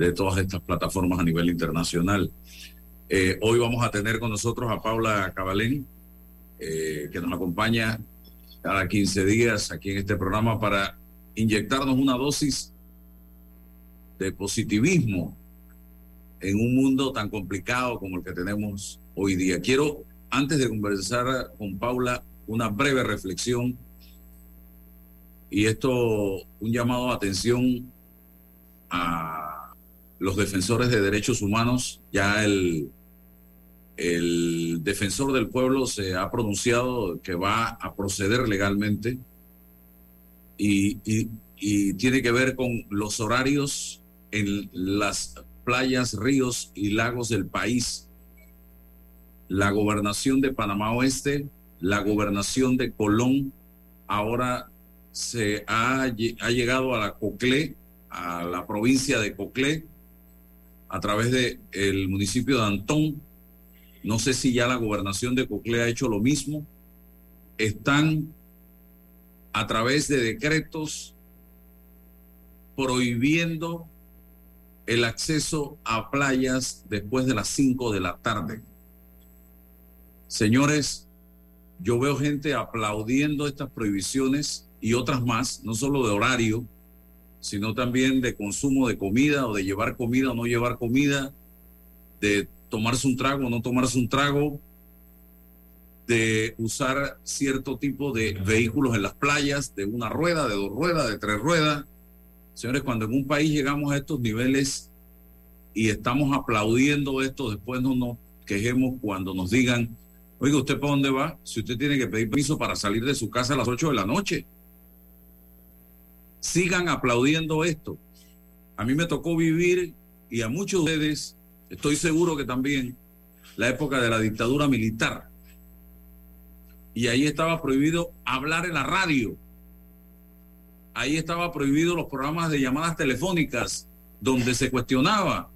de todas estas plataformas a nivel internacional. Eh, hoy vamos a tener con nosotros a Paula Cabalén, eh, que nos acompaña cada 15 días aquí en este programa para inyectarnos una dosis de positivismo en un mundo tan complicado como el que tenemos hoy día. Quiero, antes de conversar con Paula, una breve reflexión y esto, un llamado de atención a los defensores de derechos humanos. Ya el, el defensor del pueblo se ha pronunciado que va a proceder legalmente y, y tiene que ver con los horarios en las playas, ríos y lagos del país. La gobernación de Panamá Oeste, la gobernación de Colón, ahora se ha, llegado a la Coclé, a la provincia de Coclé, a través del el municipio de Antón. No sé si ya la gobernación de Coclé ha hecho lo mismo. Están a través de decretos prohibiendo el acceso a playas después de las 5 de la tarde. Señores, yo veo gente aplaudiendo estas prohibiciones y otras más, no solo de horario, sino también de consumo de comida o de llevar comida o no llevar comida, de tomarse un trago o no tomarse un trago, de usar cierto tipo de vehículos en las playas, de una rueda, de dos ruedas, de tres ruedas. Señores, cuando en un país llegamos a estos niveles y estamos aplaudiendo esto, después no nos quejemos cuando nos digan, oiga, ¿usted para dónde va? Si usted tiene que pedir permiso para salir de su casa a las 8 de la noche sigan aplaudiendo esto. A mí me tocó vivir, y a muchos de ustedes, estoy seguro que también, la época de la dictadura militar. Y ahí estaba prohibido hablar en la radio. Ahí estaba prohibido los programas de llamadas telefónicas donde se cuestionaba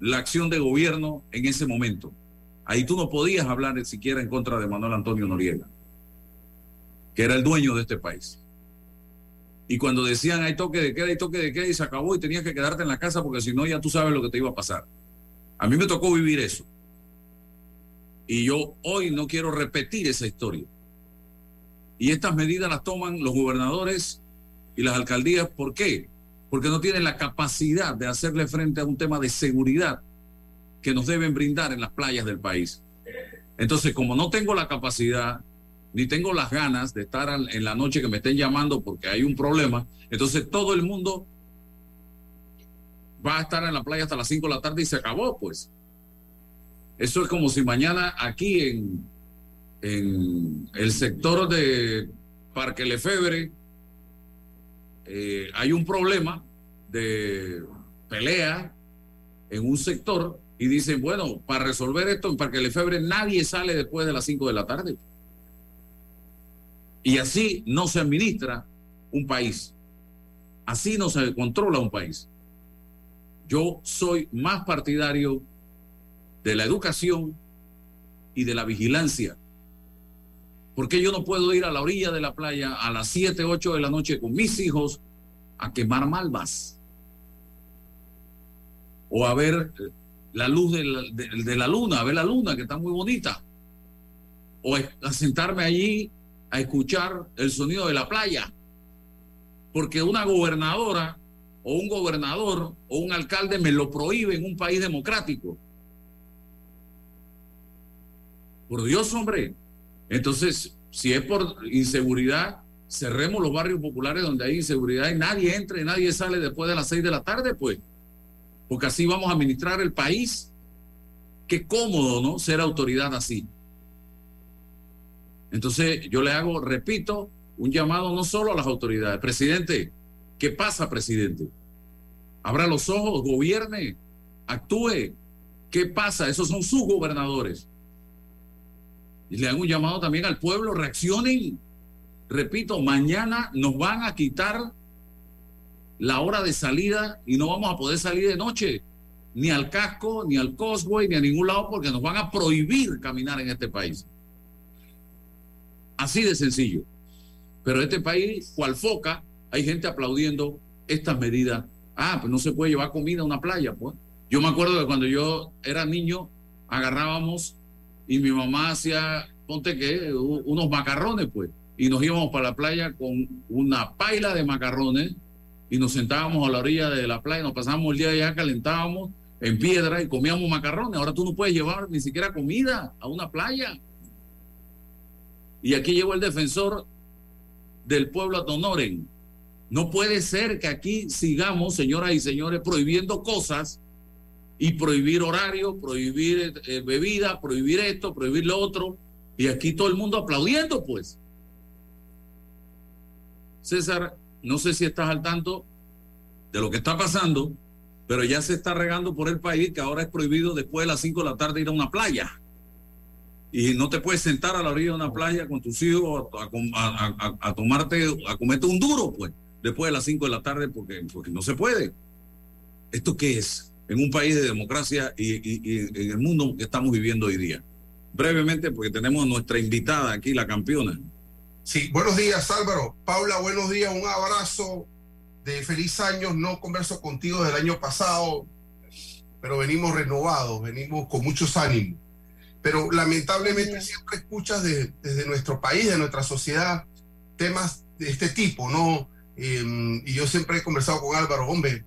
la acción de gobierno en ese momento. Ahí tú no podías hablar siquiera en contra de Manuel Antonio Noriega, que era el dueño de este país. Y cuando decían hay toque de queda, hay toque de queda y se acabó y tenías que quedarte en la casa porque si no ya tú sabes lo que te iba a pasar. A mí me tocó vivir eso. Y yo hoy no quiero repetir esa historia. Y estas medidas las toman los gobernadores y las alcaldías. ¿Por qué? Porque no tienen la capacidad de hacerle frente a un tema de seguridad que nos deben brindar en las playas del país. Entonces, como no tengo la capacidad, ni tengo las ganas de estar en la noche que me estén llamando porque hay un problema, entonces todo el mundo va a estar en la playa hasta las 5 de la tarde y se acabó, pues. Eso es como si mañana aquí en, en el sector de Parque Lefebre eh, hay un problema de pelea en un sector y dicen, bueno, para resolver esto en Parque Lefebre nadie sale después de las 5 de la tarde. Y así no se administra un país. Así no se controla un país. Yo soy más partidario de la educación y de la vigilancia. Porque yo no puedo ir a la orilla de la playa a las 7, 8 de la noche con mis hijos a quemar malvas? O a ver la luz de la, de la luna, a ver la luna que está muy bonita. O a sentarme allí a escuchar el sonido de la playa. Porque una gobernadora o un gobernador o un alcalde me lo prohíbe en un país democrático. Por Dios, hombre. Entonces, si es por inseguridad, cerremos los barrios populares donde hay inseguridad y nadie entre, nadie sale después de las seis de la tarde, pues. Porque así vamos a administrar el país. Qué cómodo, ¿no? Ser autoridad así. Entonces yo le hago, repito, un llamado no solo a las autoridades. Presidente, ¿qué pasa, presidente? Abra los ojos, gobierne, actúe. ¿Qué pasa? Esos son sus gobernadores. Y le hago un llamado también al pueblo, reaccionen. Repito, mañana nos van a quitar la hora de salida y no vamos a poder salir de noche, ni al casco, ni al Cosway, ni a ningún lado, porque nos van a prohibir caminar en este país. Así de sencillo. Pero este país, cual foca, hay gente aplaudiendo estas medidas Ah, pues no se puede llevar comida a una playa, pues. Yo me acuerdo de cuando yo era niño, agarrábamos y mi mamá hacía, ponte que, unos macarrones, pues. Y nos íbamos para la playa con una paila de macarrones y nos sentábamos a la orilla de la playa, nos pasábamos el día allá, calentábamos en piedra y comíamos macarrones. Ahora tú no puedes llevar ni siquiera comida a una playa. Y aquí llegó el defensor del pueblo a Tonoren. No puede ser que aquí sigamos, señoras y señores, prohibiendo cosas y prohibir horario, prohibir eh, bebida, prohibir esto, prohibir lo otro. Y aquí todo el mundo aplaudiendo, pues. César, no sé si estás al tanto de lo que está pasando, pero ya se está regando por el país que ahora es prohibido después de las 5 de la tarde ir a una playa. Y no te puedes sentar a la orilla de una playa con tus hijos a, tomarte, a comerte un duro, pues, después de las 5 de la tarde, porque, porque no se puede. ¿Esto qué es? En un país de democracia y, y en el mundo que estamos viviendo hoy día. Brevemente, porque tenemos nuestra invitada aquí, la campeona. Sí, buenos días Álvaro. Paula, buenos días, un abrazo de feliz año. No converso contigo del año pasado, pero venimos renovados, venimos con muchos ánimos. Pero lamentablemente siempre escuchas desde nuestro país, de nuestra sociedad, temas de este tipo, ¿no? Em, y yo siempre he conversado con Álvaro, hombre,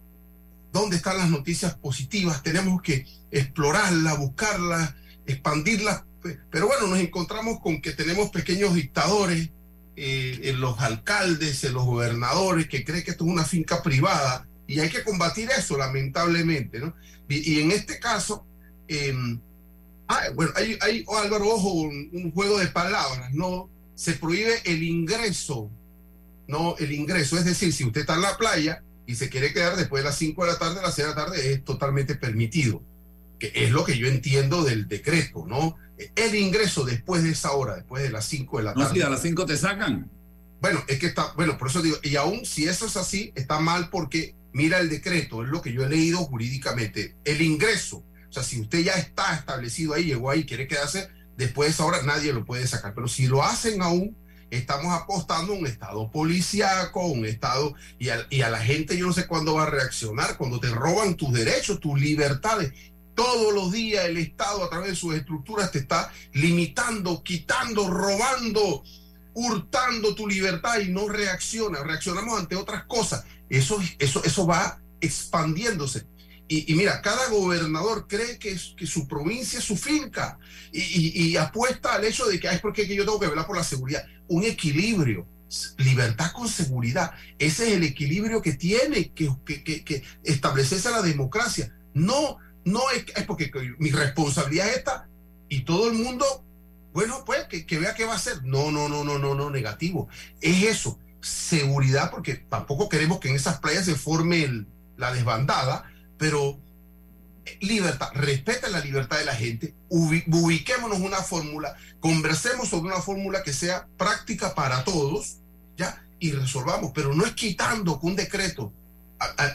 ¿dónde están las noticias positivas? Tenemos que explorarlas, buscarlas, expandirlas. Pero bueno, nos encontramos con que tenemos pequeños dictadores eh, en los alcaldes, en los gobernadores, que creen que esto es una finca privada y hay que combatir eso, lamentablemente, ¿no? Y, en este caso, em, ah, bueno, hay, hay, oh, Álvaro, ojo, un, juego de palabras, ¿no? Se prohíbe el ingreso, ¿no? El ingreso, es decir, si usted está en la playa y se quiere quedar después de las 5 de la tarde, a las 6 de la tarde, es totalmente permitido, que es lo que yo entiendo del decreto, ¿no? el ingreso después de esa hora, después de las 5 de la tarde. No, si a las 5 te sacan. Bueno, es que está, bueno, por eso digo, y aún si eso es así, está mal porque mira el decreto, es lo que yo he leído jurídicamente, el ingreso, o sea, si usted ya está establecido ahí, llegó ahí, quiere quedarse, después de esa hora nadie lo puede sacar, pero si lo hacen aún, estamos apostando a un estado policíaco, un estado, y y a la gente yo no sé cuándo va a reaccionar, cuando te roban tus derechos, tus libertades, todos los días el Estado a través de sus estructuras te está limitando, quitando, robando, hurtando tu libertad y no reacciona. Reaccionamos ante otras cosas. Eso, eso, eso va expandiéndose. Y, mira, cada gobernador cree que, que, su provincia es su finca y, apuesta al hecho de que es porque yo tengo que velar por la seguridad. Un equilibrio, libertad con seguridad. Ese es el equilibrio que tiene que, que, que establecerse la democracia. No no es, es porque mi responsabilidad es esta y todo el mundo, bueno, pues que, vea qué va a hacer. No, no, no, no, no, no, negativo. Es eso, seguridad, porque tampoco queremos que en esas playas se forme la desbandada, pero libertad, respeten la libertad de la gente, ubiquémonos una fórmula, conversemos sobre una fórmula que sea práctica para todos, ¿ya? Y resolvamos, pero no es quitando con un decreto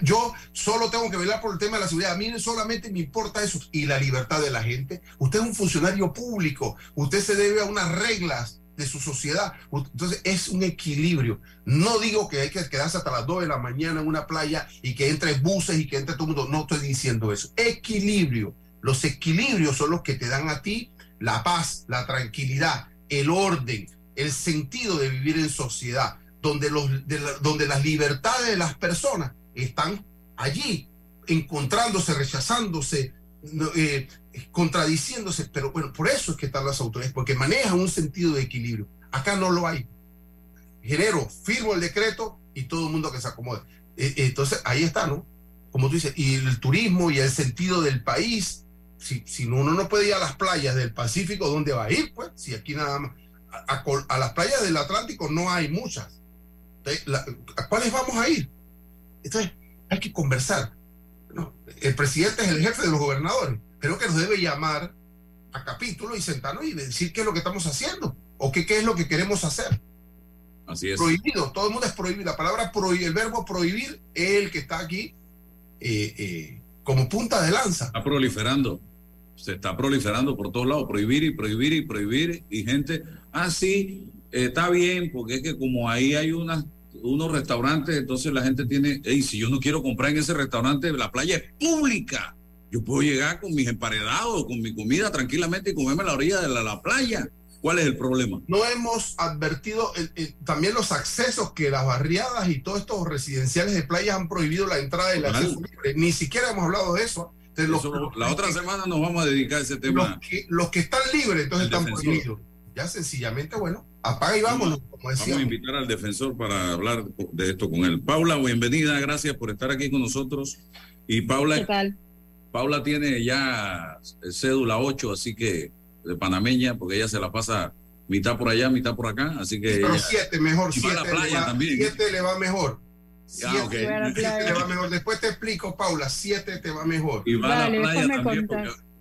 yo solo tengo que velar por el tema de la seguridad. A mí solamente me importa eso y la libertad de la gente. Usted es un funcionario público, usted se debe a unas reglas de su sociedad. Entonces es un equilibrio. No digo que hay que quedarse hasta las 2 de la mañana en una playa y que entre buses y que entre todo el mundo. No estoy diciendo eso. Equilibrio. Los equilibrios son los que te dan a ti la paz, la tranquilidad, el orden, el sentido de vivir en sociedad, donde, los, donde las libertades de las personas están allí encontrándose, rechazándose, eh, contradiciéndose, pero bueno, por eso es que están las autoridades, porque manejan un sentido de equilibrio. Acá no lo hay. Genero, firmo el decreto y todo el mundo que se acomode. E, entonces, ahí está, ¿no? Como tú dices, y el turismo y el sentido del país, si, si uno no puede ir a las playas del Pacífico, ¿dónde va a ir? Pues, si aquí nada más, a, las playas del Atlántico no hay muchas. ¿A cuáles vamos a ir? Entonces, hay que conversar. El presidente es el jefe de los gobernadores. Creo que nos debe llamar a capítulo y sentarnos y decir qué es lo que estamos haciendo o qué, qué es lo que queremos hacer. Así es. Prohibido, todo el mundo es prohibido. La palabra prohibir, el verbo prohibir es el que está aquí eh, eh, como punta de lanza. Está proliferando. Se está proliferando por todos lados. Prohibir y prohibir y prohibir. Y gente, ah, sí, está bien, porque es que como ahí hay unas unos restaurantes, entonces la gente tiene, hey, si yo no quiero comprar en ese restaurante, la playa es pública. Yo puedo llegar con mis emparedados, con mi comida tranquilamente y comerme a la orilla de la, playa. ¿Cuál es el problema? No hemos advertido también los accesos que las barriadas y todos estos residenciales de playas han prohibido la entrada y el acceso libre. Ni siquiera hemos hablado de eso. la otra semana nos vamos a dedicar a ese tema. Los que, los que están libres, entonces están prohibidos. Ya sencillamente, bueno, apaga y vámonos, como Vamos a invitar al defensor para hablar de esto con él. Paula, bienvenida, gracias por estar aquí con nosotros. Y Paula, ¿Qué tal? Paula tiene ya cédula 8, así que de panameña, porque ella se la pasa mitad por allá, mitad por acá, así que... Pero 7 mejor, 7 le, le va mejor. 7 le va mejor. Después te explico, Paula, 7 te va mejor. Y va a la playa también,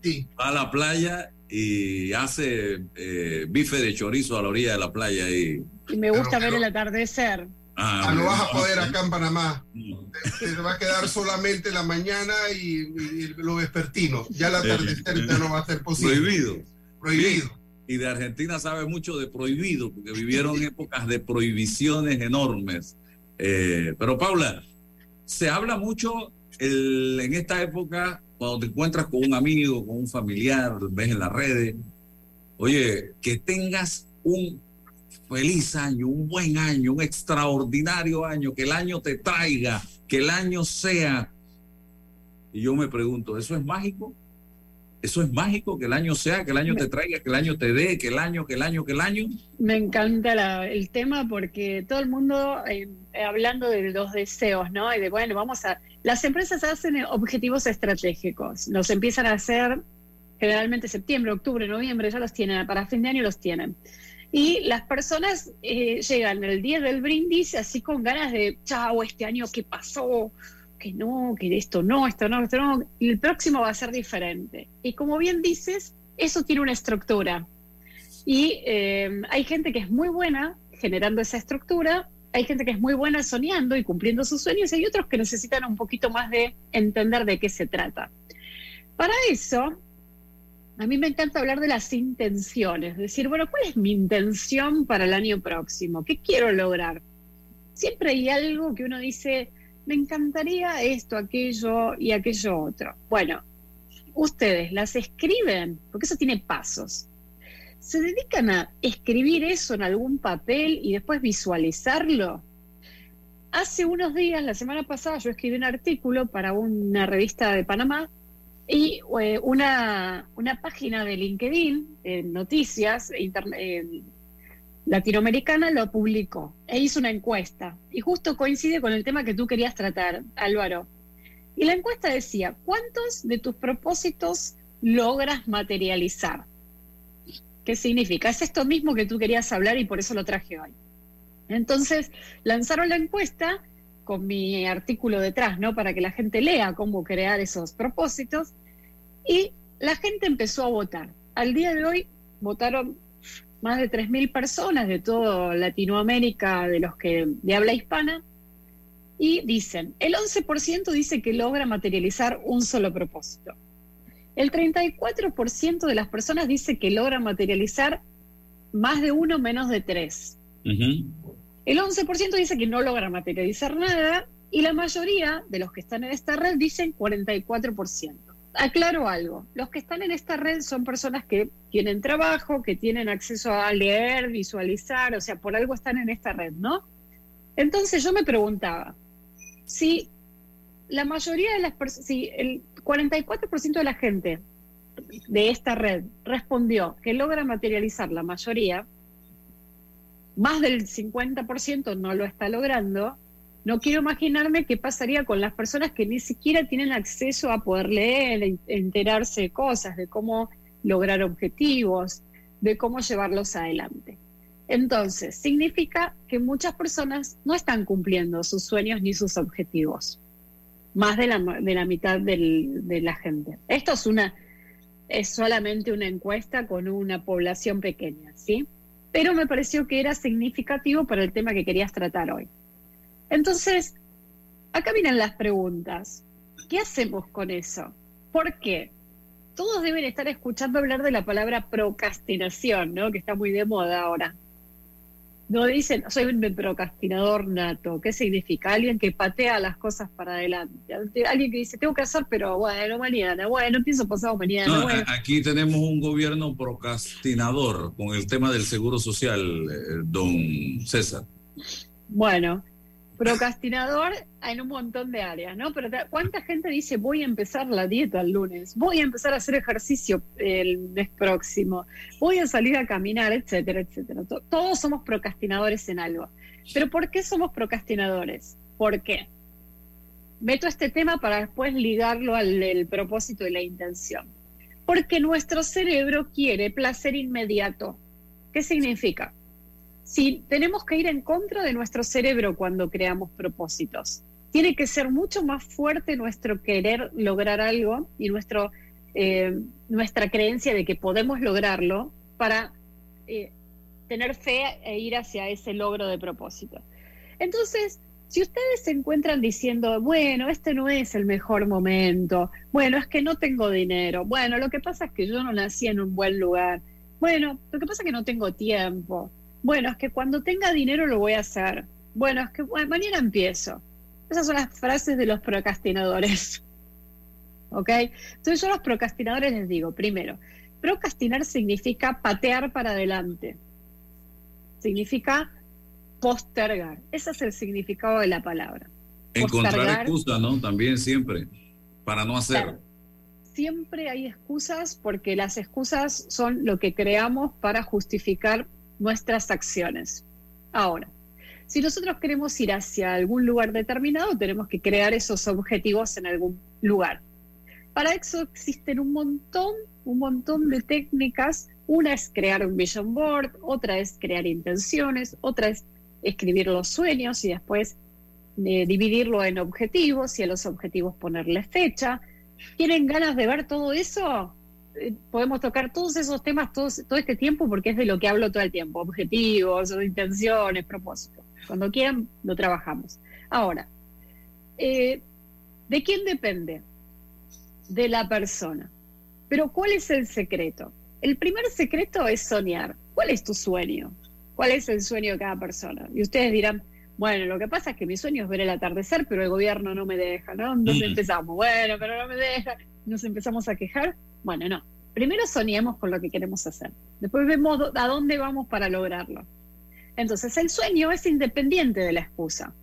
sí. va a la playa y hace eh, bife de chorizo a la orilla de la playa. Y, y me gusta ver el atardecer. Ah, no vas a poder acá en Panamá. Te, va a quedar solamente la mañana y, lo vespertino. Ya el atardecer ya no va a ser posible. Prohibido. Prohibido. Y de Argentina sabe mucho de prohibido, porque vivieron épocas de prohibiciones enormes. Eh, pero Paula, se habla mucho en esta época, cuando te encuentras con un amigo, con un familiar, ves en las redes, oye, que tengas un feliz año, un buen año, un extraordinario año, que el año te traiga, que el año sea. Y yo me pregunto, ¿eso es mágico? ¿Eso es mágico que el año sea, que el año te traiga, que el año te dé, que el año, que el año, que el año? Me encanta el tema porque todo el mundo eh, hablando de los deseos, ¿no? Y de, bueno, vamos a... Las empresas hacen objetivos estratégicos, los empiezan a hacer generalmente septiembre, octubre, noviembre, ya los tienen, para fin de año los tienen. Y las personas eh, llegan el día del brindis así con ganas de, chao, este año qué pasó, que no, que esto no, esto no, esto no, y el próximo va a ser diferente. Y como bien dices, eso tiene una estructura. Y eh, hay gente que es muy buena generando esa estructura, hay gente que es muy buena soñando y cumpliendo sus sueños, y hay otros que necesitan un poquito más de entender de qué se trata. Para eso, a mí me encanta hablar de las intenciones, decir, bueno, ¿cuál es mi intención para el año próximo? ¿Qué quiero lograr? Siempre hay algo que uno dice, me encantaría esto, aquello y aquello otro. Bueno, ustedes las escriben, porque eso tiene pasos. ¿Se dedican a escribir eso en algún papel y después visualizarlo? Hace unos días, la semana pasada, yo escribí un artículo para una revista de Panamá y eh, una, una, página de LinkedIn, de noticias latinoamericana, lo publicó e hizo una encuesta. Y justo coincide con el tema que tú querías tratar, Álvaro. Y la encuesta decía, ¿cuántos de tus propósitos logras materializar? ¿Qué significa? Es esto mismo que tú querías hablar y por eso lo traje hoy. Entonces, lanzaron la encuesta con mi artículo detrás, ¿no? Para que la gente lea cómo crear esos propósitos. Y la gente empezó a votar. Al día de hoy votaron más de 3.000 personas de toda Latinoamérica, de los que habla hispana, y dicen, el 11% dice que logra materializar un solo propósito. El 34% de las personas dice que logra materializar más de uno menos de tres. El 11% dice que no logra materializar nada y la mayoría de los que están en esta red dicen 44%. Aclaro algo, los que están en esta red son personas que tienen trabajo, que tienen acceso a leer, visualizar, o sea, por algo están en esta red, ¿no? Entonces yo me preguntaba, si la mayoría de las personas, si el 44% de la gente de esta red respondió que logra materializar la mayoría, más del 50% no lo está logrando, no quiero imaginarme qué pasaría con las personas que ni siquiera tienen acceso a poder leer, enterarse de cosas, de cómo lograr objetivos, de cómo llevarlos adelante. Entonces, significa que muchas personas no están cumpliendo sus sueños ni sus objetivos, más de la, mitad de la gente. Esto es una es solamente una encuesta con una población pequeña, ¿sí? Pero me pareció que era significativo para el tema que querías tratar hoy. Entonces, acá vienen las preguntas. ¿Qué hacemos con eso? ¿Por qué? Todos deben estar escuchando hablar de la palabra procrastinación, ¿no? Que está muy de moda ahora. No dicen, soy un procrastinador nato. ¿Qué significa? Alguien que patea las cosas para adelante. Alguien que dice, tengo que hacer, pero bueno, mañana, bueno, empiezo pasado mañana. Aquí tenemos un gobierno procrastinador con el tema del seguro social, eh, don César. Bueno, procrastinador en un montón de áreas, ¿no? Pero ¿cuánta gente dice voy a empezar la dieta el lunes? Voy a empezar a hacer ejercicio el mes próximo, voy a salir a caminar, etcétera, etcétera. Todos somos procrastinadores en algo. Pero ¿por qué somos procrastinadores? ¿Por qué? Meto este tema para después ligarlo al propósito y la intención. Porque nuestro cerebro quiere placer inmediato. ¿Qué significa? Si tenemos que ir en contra de nuestro cerebro cuando creamos propósitos. Tiene que ser mucho más fuerte nuestro querer lograr algo y nuestro, eh, nuestra creencia de que podemos lograrlo para eh, tener fe e ir hacia ese logro de propósito. Entonces, si ustedes se encuentran diciendo, bueno, este no es el mejor momento, bueno, es que no tengo dinero, bueno, lo que pasa es que yo no nací en un buen lugar, bueno, lo que pasa es que no tengo tiempo, bueno, es que cuando tenga dinero lo voy a hacer. Bueno, es que mañana empiezo. Esas son las frases de los procrastinadores. ¿Ok? Entonces yo a los procrastinadores les digo, primero, procrastinar significa patear para adelante. Significa postergar. Ese es el significado de la palabra. Encontrar excusa, ¿no? También siempre, para no hacer. Siempre hay excusas porque las excusas son lo que creamos para justificar nuestras acciones. Ahora, si nosotros queremos ir hacia algún lugar determinado, tenemos que crear esos objetivos en algún lugar. Para eso existen un montón, un montón de técnicas. Una es crear un vision board, otra es crear intenciones, otra es escribir los sueños y después eh, dividirlo en objetivos y a los objetivos ponerle fecha. ¿Tienen ganas de ver todo eso? Eh, podemos tocar todos esos temas todo este tiempo porque es de lo que hablo todo el tiempo, objetivos, intenciones, propósitos. Cuando quieran, lo trabajamos. Ahora, eh, ¿de quién depende? De la persona. Pero ¿cuál es el secreto? El primer secreto es soñar. ¿Cuál es tu sueño? ¿Cuál es el sueño de cada persona? Y ustedes dirán, bueno, lo que pasa es que mi sueño es ver el atardecer, pero el gobierno no me deja, ¿no? Entonces empezamos, bueno, pero no me deja, nos empezamos a quejar. Bueno, no. Primero soñemos con lo que queremos hacer. Después vemos a dónde vamos para lograrlo. Entonces, el sueño es independiente de la excusa.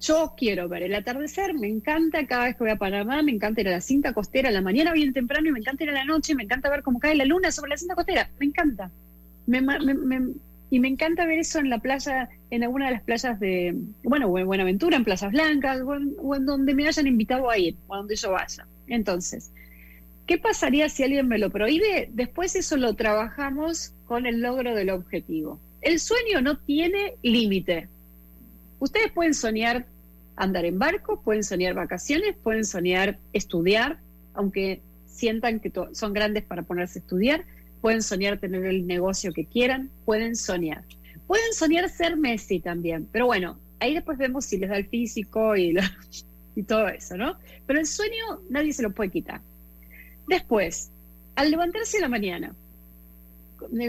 Yo quiero ver el atardecer, me encanta cada vez que voy a Panamá, me encanta ir a la cinta costera a la mañana bien temprano y me encanta ir a la noche, me encanta ver cómo cae la luna sobre la cinta costera, me encanta. y me encanta ver eso en la playa, en alguna de las playas de, bueno, en Buenaventura, en Plazas Blancas, o en, donde me hayan invitado a ir, o donde yo vaya. Entonces, ¿Qué pasaría si alguien me lo prohíbe? Después eso lo trabajamos con el logro del objetivo. El sueño no tiene límite. Ustedes pueden soñar andar en barco, pueden soñar vacaciones, pueden soñar estudiar, aunque sientan que son grandes para ponerse a estudiar, pueden soñar tener el negocio que quieran, pueden soñar. Pueden soñar ser Messi también, pero bueno, ahí después vemos si les da el físico y, y todo eso, ¿no? Pero el sueño nadie se lo puede quitar. Después, al levantarse la mañana,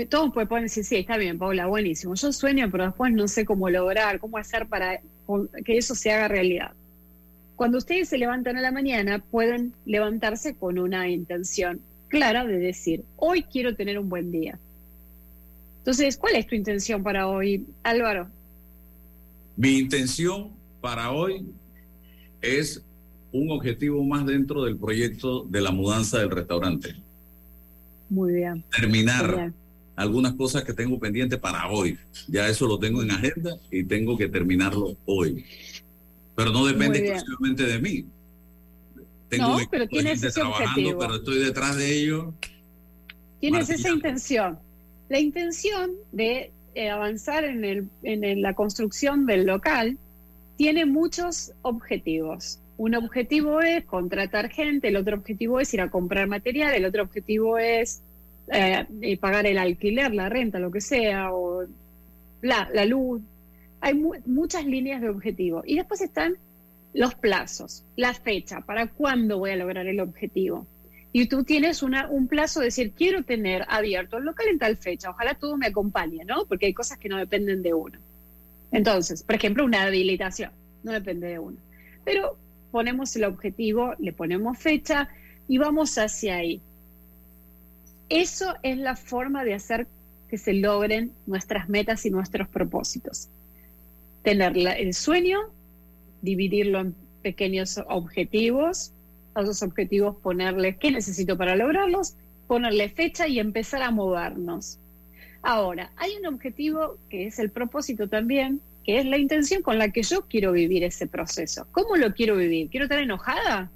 todos pueden decir, sí, está bien, Paula, buenísimo. Yo sueño, pero después no sé cómo lograr, cómo hacer para que eso se haga realidad. Cuando ustedes se levantan a la mañana, pueden levantarse con una intención clara de decir, hoy quiero tener un buen día. Entonces, ¿cuál es tu intención para hoy, Álvaro? Mi intención para hoy es un objetivo más dentro del proyecto de la mudanza del restaurante. Muy bien. Terminar algunas cosas que tengo pendiente para hoy. Ya eso lo tengo en agenda y tengo que terminarlo hoy. Pero no depende exclusivamente de mí. Tengo no, pero tienes ese trabajando, objetivo. pero estoy detrás de ello. Tienes esa intención. La intención de eh, avanzar en, el, en la construcción del local tiene muchos objetivos un objetivo es contratar gente, el otro objetivo es ir a comprar material, el otro objetivo es eh, eh, pagar el alquiler, la renta, lo que sea, o la, luz. Hay muchas líneas de objetivo. Y después están los plazos, la fecha, para cuándo voy a lograr el objetivo. y tú tienes un plazo de decir, quiero tener abierto el local en tal fecha, ojalá todo me acompañe, ¿no? Porque hay cosas que no dependen de uno. Entonces, por ejemplo, una habilitación, no depende de uno. Pero ponemos el objetivo, le ponemos fecha y vamos hacia ahí. Eso es la forma de hacer que se logren nuestras metas y nuestros propósitos. Tener el sueño, dividirlo en pequeños objetivos, a esos objetivos ponerle qué necesito para lograrlos, ponerle fecha y empezar a movernos. Ahora, hay un objetivo que es el propósito también, que es la intención con la que yo quiero vivir ese proceso. ¿Cómo lo quiero vivir? ¿Quiero estar enojada?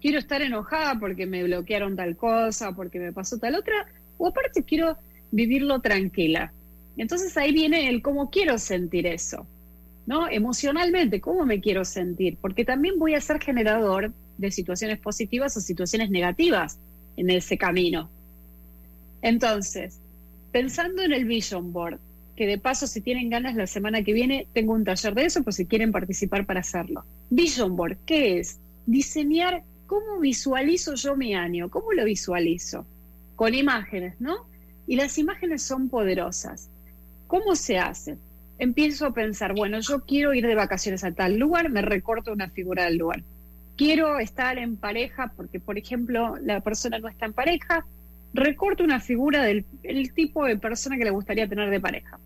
¿Quiero estar enojada porque me bloquearon tal cosa, porque me pasó tal otra? O aparte quiero vivirlo tranquila. Entonces ahí viene el cómo quiero sentir eso, ¿no? Emocionalmente, ¿cómo me quiero sentir? Porque también voy a ser generador de situaciones positivas o situaciones negativas en ese camino. Entonces, pensando en el Vision Board, que de paso si tienen ganas la semana que viene tengo un taller de eso, pues si quieren participar para hacerlo. Vision Board, ¿qué es? Diseñar cómo visualizo yo mi año, cómo lo visualizo, con imágenes, ¿no? Y las imágenes son poderosas. ¿Cómo se hace? Empiezo a pensar, bueno, yo quiero ir de vacaciones a tal lugar, me recorto una figura del lugar. Quiero estar en pareja porque, por ejemplo, la persona no está en pareja, recorto una figura del tipo de persona que le gustaría tener de pareja.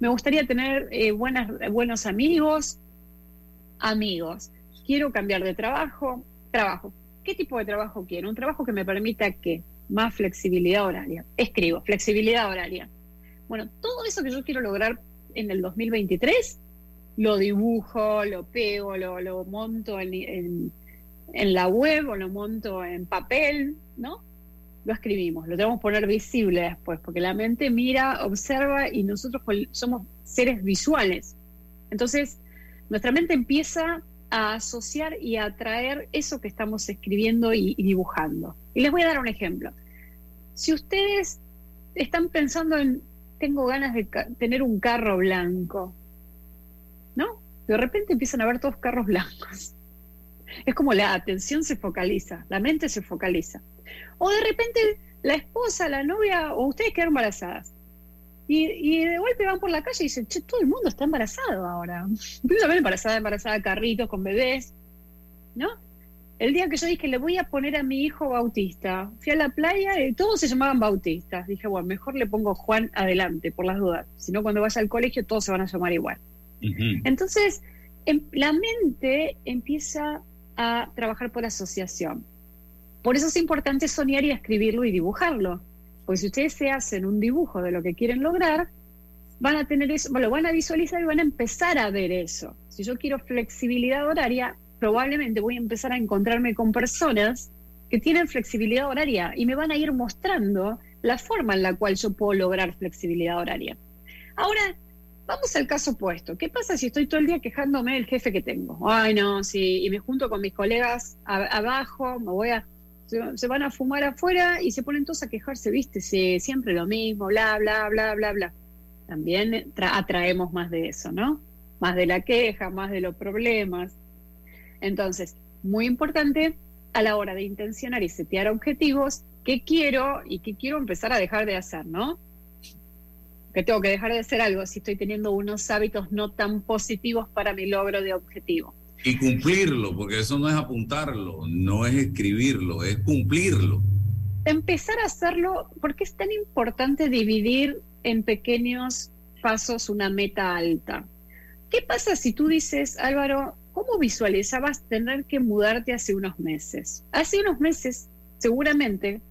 Me gustaría tener eh, buenos amigos, amigos. Quiero cambiar de trabajo, trabajo. ¿Qué tipo de trabajo quiero? Un trabajo que me permita que más flexibilidad horaria. Escribo, flexibilidad horaria. Bueno, todo eso que yo quiero lograr en el 2023, lo dibujo, lo pego, lo, lo monto en, en la web o lo monto en papel, ¿no? Lo escribimos, lo tenemos que poner visible después, porque la mente mira, observa y nosotros somos seres visuales. Entonces, nuestra mente empieza a asociar y a atraer eso que estamos escribiendo y, dibujando. Y les voy a dar un ejemplo. Si ustedes están pensando en, tengo ganas de tener un carro blanco, ¿no? De repente empiezan a ver todos carros blancos. Es como la atención se focaliza, la mente se focaliza. O de repente la esposa, la novia o ustedes quedan embarazadas. Y, de golpe van por la calle y dicen, che, todo el mundo está embarazado ahora. A ver embarazada, embarazada, carritos con bebés, ¿no? El día que yo dije, le voy a poner a mi hijo Bautista, fui a la playa y todos se llamaban Bautistas. Dije, bueno, mejor le pongo Juan adelante, por las dudas. Si no, cuando vaya al colegio todos se van a llamar igual. Entonces, em, la mente empieza a trabajar por asociación. Por eso es importante soñar y escribirlo y dibujarlo. Porque si ustedes se hacen un dibujo de lo que quieren lograr, van a tener eso, lo van a visualizar y van a empezar a ver eso. Si yo quiero flexibilidad horaria, probablemente voy a empezar a encontrarme con personas que tienen flexibilidad horaria y me van a ir mostrando la forma en la cual yo puedo lograr flexibilidad horaria. Ahora, vamos al caso opuesto. ¿Qué pasa si estoy todo el día quejándome del jefe que tengo? Ay, no, sí, y me junto con mis colegas abajo, me voy a se, van a fumar afuera y se ponen todos a quejarse, viste, siempre lo mismo, bla, bla, bla, bla, bla. También atraemos más de eso, ¿no? Más de la queja, más de los problemas. Entonces, muy importante a la hora de intencionar y setear objetivos, qué quiero y qué quiero empezar a dejar de hacer, ¿no? Que tengo que dejar de hacer algo si estoy teniendo unos hábitos no tan positivos para mi logro de objetivo. Y cumplirlo, porque eso no es apuntarlo, no es escribirlo, es cumplirlo. Empezar a hacerlo, porque es tan importante dividir en pequeños pasos una meta alta. ¿Qué pasa si tú dices, Álvaro, cómo visualizabas tener que mudarte hace unos meses? Hace unos meses, seguramente,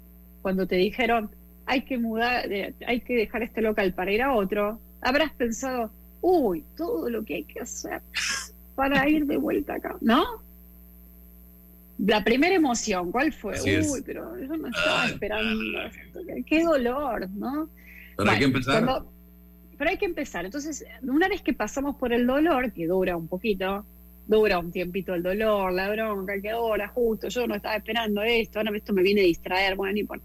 cuando te dijeron, hay que mudar, eh, hay que dejar este local para ir a otro, habrás pensado, uy, todo lo que hay que hacer para ir de vuelta acá, ¿no? La primera emoción, ¿cuál fue? Uy, pero yo no estaba esperando. Qué dolor, ¿no? Pero hay que empezar. pero hay que empezar. Entonces, una vez que pasamos por el dolor, que dura un poquito, dura un tiempito el dolor, la bronca, que hora, justo, yo no estaba esperando esto, ahora esto me viene a distraer, bueno, ni por...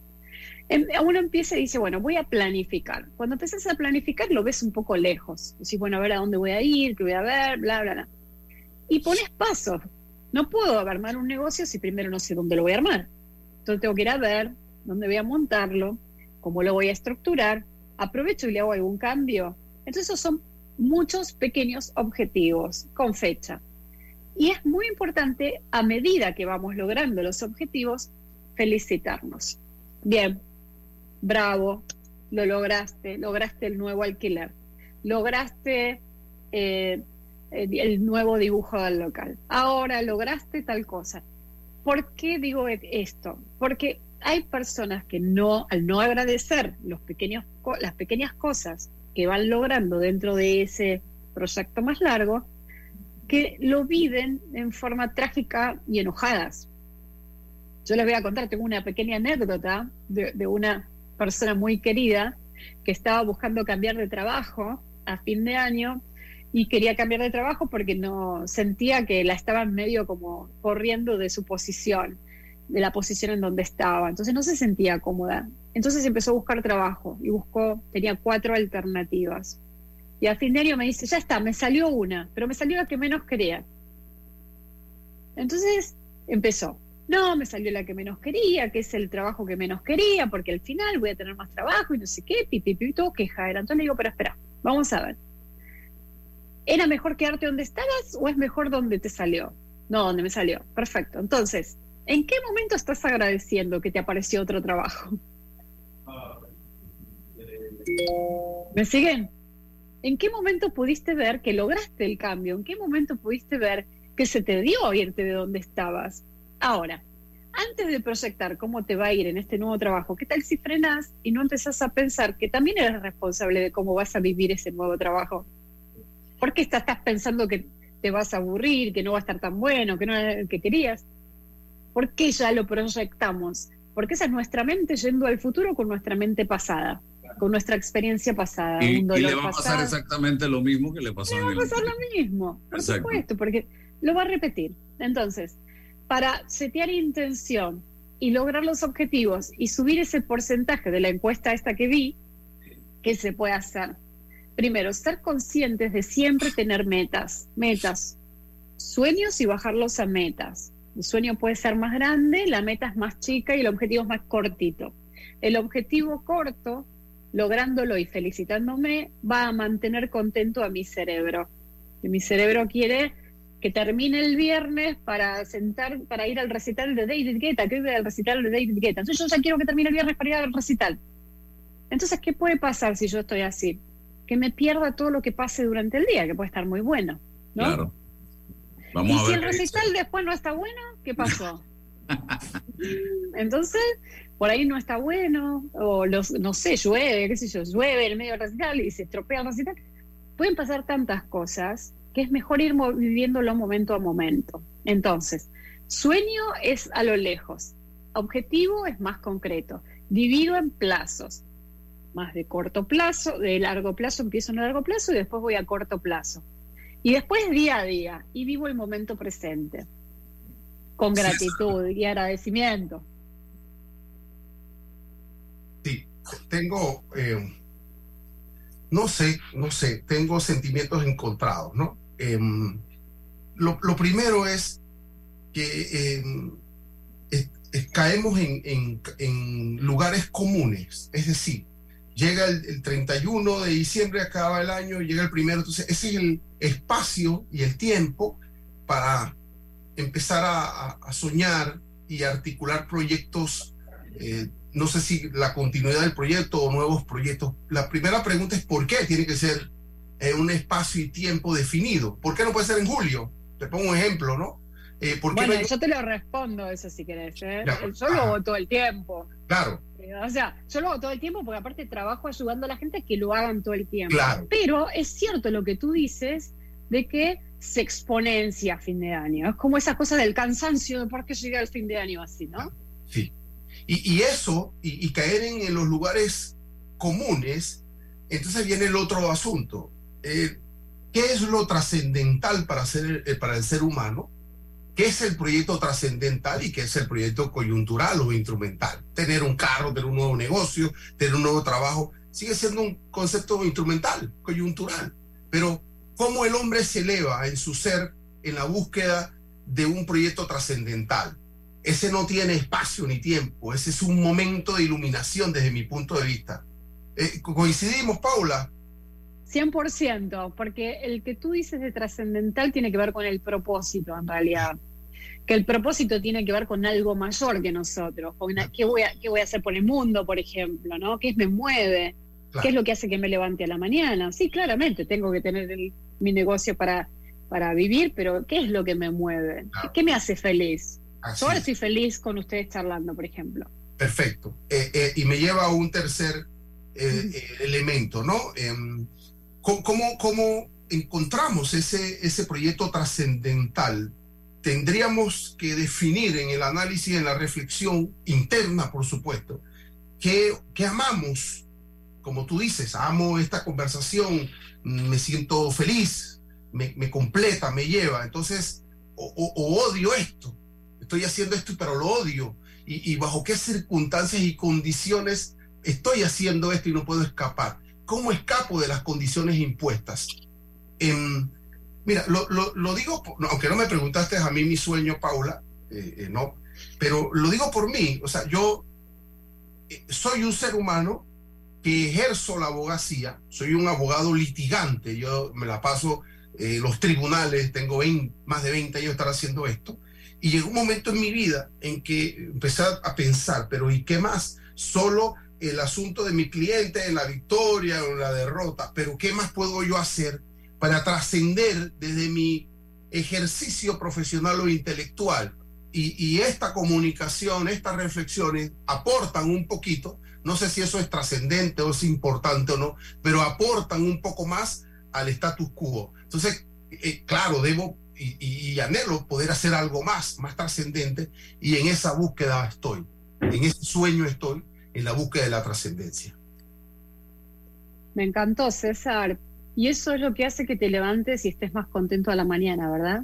Em, uno empieza y dice, bueno, voy a planificar. Cuando empiezas a planificar, lo ves un poco lejos. Decís, bueno, a ver a dónde voy a ir, qué voy a ver, bla, bla, bla y pones pasos. No puedo armar un negocio si primero no sé dónde lo voy a armar. Entonces tengo que ir a ver dónde voy a montarlo, cómo lo voy a estructurar, aprovecho y le hago algún cambio. Entonces esos son muchos pequeños objetivos con fecha. Y es muy importante, a medida que vamos logrando los objetivos, felicitarnos. Bien, bravo, lo lograste, lograste el nuevo alquiler, lograste eh, el nuevo dibujo del local, ahora lograste tal cosa. ¿Por qué digo esto? Porque hay personas que no, al no agradecer los pequeños, las pequeñas cosas que van logrando dentro de ese proyecto más largo, que lo viven en forma trágica y enojadas. Yo les voy a contar, tengo una pequeña anécdota de una persona muy querida que estaba buscando cambiar de trabajo a fin de año y quería cambiar de trabajo porque no sentía que la estaban medio como corriendo de su posición, de la posición en donde estaba. Entonces no se sentía cómoda. Entonces empezó a buscar trabajo y buscó, tenía cuatro alternativas. Y a fin de año me dice, ya está, me salió una, pero me salió la que menos quería. Entonces empezó, no, me salió la que menos quería, que es el trabajo que menos quería, porque al final voy a tener más trabajo y no sé qué, pipi, pipi, todo queja era. Entonces le digo, pero espera, vamos a ver. ¿Era mejor quedarte donde estabas o es mejor donde te salió? No, donde me salió. Perfecto. Entonces, ¿en qué momento estás agradeciendo que te apareció otro trabajo? ¿Me siguen? ¿En qué momento pudiste ver que lograste el cambio? ¿En qué momento pudiste ver que se te dio irte de donde estabas? Ahora, antes de proyectar cómo te va a ir en este nuevo trabajo, ¿qué tal si frenas y no empezás a pensar que también eres responsable de cómo vas a vivir ese nuevo trabajo? ¿Por qué estás pensando que te vas a aburrir, que no va a estar tan bueno, que no es el que querías? ¿Por qué ya lo proyectamos? Porque esa es nuestra mente yendo al futuro con nuestra mente pasada, con nuestra experiencia pasada. Y, le va a pasar exactamente lo mismo que le pasó le va a pasar lo mismo, por supuesto, porque lo va a repetir. Entonces, para setear intención y lograr los objetivos y subir ese porcentaje de la encuesta esta que vi, ¿qué se puede hacer? primero, ser conscientes de siempre tener metas, metas, sueños y bajarlos a metas. El sueño puede ser más grande, la meta es más chica y el objetivo es más cortito. El objetivo corto, lográndolo y felicitándome, va a mantener contento a mi cerebro. Y mi cerebro quiere que termine el viernes para sentar, para ir al recital de David Guetta, que es el recital de David Guetta. Entonces yo ya quiero que termine el viernes para ir al recital. Entonces, ¿qué puede pasar si yo estoy así? que me pierda todo lo que pase durante el día, que puede estar muy bueno. ¿no? Claro. Vamos y si el recital después no está bueno, ¿qué pasó? Entonces, por ahí no está bueno, o los, no sé, llueve, qué sé yo, llueve en medio del recital y se estropea el recital. Pueden pasar tantas cosas que es mejor ir viviéndolo momento a momento. Entonces, sueño es a lo lejos, objetivo es más concreto, divido en plazos más de corto plazo, de largo plazo, empiezo en largo plazo y después voy a corto plazo. Y después día a día y vivo el momento presente con gratitud y agradecimiento. Sí, tengo, eh, no sé, no sé, tengo sentimientos encontrados, ¿no? Em, lo, primero es que em, caemos en, en lugares comunes, es decir, llega el, 31 de diciembre, acaba el año, llega el primero, entonces ese es el espacio y el tiempo para empezar a, soñar y articular proyectos, eh, no sé si la continuidad del proyecto o nuevos proyectos. La primera pregunta es ¿por qué tiene que ser en un espacio y tiempo definido? ¿Por qué no puede ser en julio? Te pongo un ejemplo, ¿no? Eh, bueno, yo te lo respondo eso si querés. ¿eh? yo lo hago todo el tiempo. Claro. O sea, yo lo hago todo el tiempo porque aparte trabajo ayudando a la gente a que lo hagan todo el tiempo. Pero es cierto lo que tú dices de que se exponencia a fin de año. Es como esa cosa del cansancio de por qué llegué al fin de año así, ¿no? Sí. Y, eso, y, caer en, los lugares comunes, entonces viene el otro asunto. Eh, ¿Qué es lo trascendental para, ser, eh, para el ser humano? qué es el proyecto trascendental y qué es el proyecto coyuntural o instrumental. Tener un carro, tener un nuevo negocio, tener un nuevo trabajo, sigue siendo un concepto instrumental, coyuntural. Pero cómo el hombre se eleva en su ser en la búsqueda de un proyecto trascendental. ese no tiene espacio ni tiempo, ese es un momento de iluminación desde mi punto de vista. Eh, ¿Coincidimos, Paula? 100%, porque el que tú dices de trascendental tiene que ver con el propósito, en realidad. Que el propósito tiene que ver con algo mayor que nosotros. ¿qué, voy a, ¿Qué voy a hacer por el mundo, por ejemplo? ¿no? ¿Qué me mueve? ¿Qué es lo que hace que me levante a la mañana? Sí, claramente, tengo que tener mi negocio para, para vivir, pero ¿qué es lo que me mueve? ¿Qué me hace feliz? Yo ahora estoy feliz con ustedes charlando, por ejemplo. Perfecto. Eh, eh, y me lleva a un tercer eh, elemento, ¿no? ¿Cómo, ¿Cómo, encontramos ese, proyecto trascendental? Tendríamos que definir en el análisis, en la reflexión interna, por supuesto, que amamos, como tú dices, amo esta conversación, me siento feliz, me, me completa, me lleva. Entonces, o odio esto, estoy haciendo esto, pero lo odio. Y, bajo qué circunstancias y condiciones estoy haciendo esto y no puedo escapar. ¿Cómo escapo de las condiciones impuestas? Em, mira, lo, digo, aunque no me preguntaste a mí mi sueño, Paula, eh, eh, no, pero lo digo por mí. O sea, yo eh, soy un ser humano que ejerzo la abogacía, soy un abogado litigante, yo me la paso en los tribunales, tengo más de 20 años estar haciendo esto, y llegó un momento en mi vida en que empecé a pensar, pero ¿y qué más? Solo el asunto de mi cliente en la victoria o en la derrota, pero ¿qué más puedo yo hacer para trascender desde mi ejercicio profesional o intelectual? Y, esta comunicación, estas reflexiones aportan un poquito, no sé si eso es trascendente o es importante o no, pero aportan un poco más al status quo. Entonces, eh, claro, debo y, anhelo poder hacer algo más, más trascendente, y en esa búsqueda estoy, en ese sueño estoy, en la búsqueda de la trascendencia. Me encantó, César. Y eso es lo que hace que te levantes y estés más contento a la mañana, ¿verdad?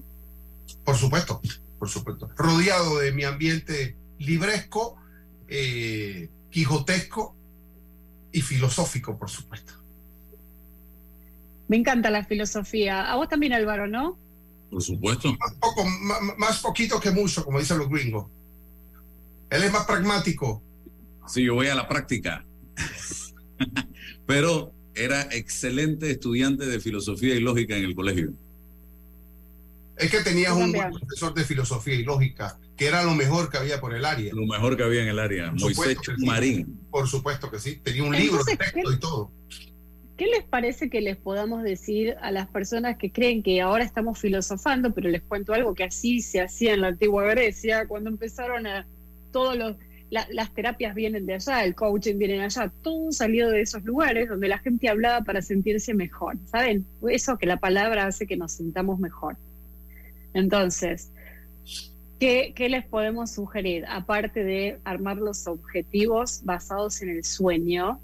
Por supuesto, por supuesto. Rodeado de mi ambiente libresco, eh, quijotesco y filosófico, por supuesto. Me encanta la filosofía. A vos también, Álvaro, ¿no? Por supuesto. Más, poquito que mucho, como dicen los gringos. Él es más pragmático. Sí, yo voy a la práctica. Pero era excelente estudiante de filosofía y lógica en el colegio. Es que tenías un profesor de filosofía y lógica, que era lo mejor que había por el área. Lo mejor que había en el área, Moisés Marín. Por supuesto que sí, tenía un libro de texto y todo. ¿Qué les parece que les podamos decir a las personas que creen que ahora estamos filosofando, pero les cuento algo que así se hacía en la antigua Grecia, cuando empezaron a todos los las terapias vienen de allá, el coaching viene de allá, todo salió de esos lugares donde la gente hablaba para sentirse mejor, ¿saben? Eso que la palabra hace que nos sintamos mejor. Entonces, ¿qué, qué les podemos sugerir? Aparte de armar los objetivos basados en el sueño,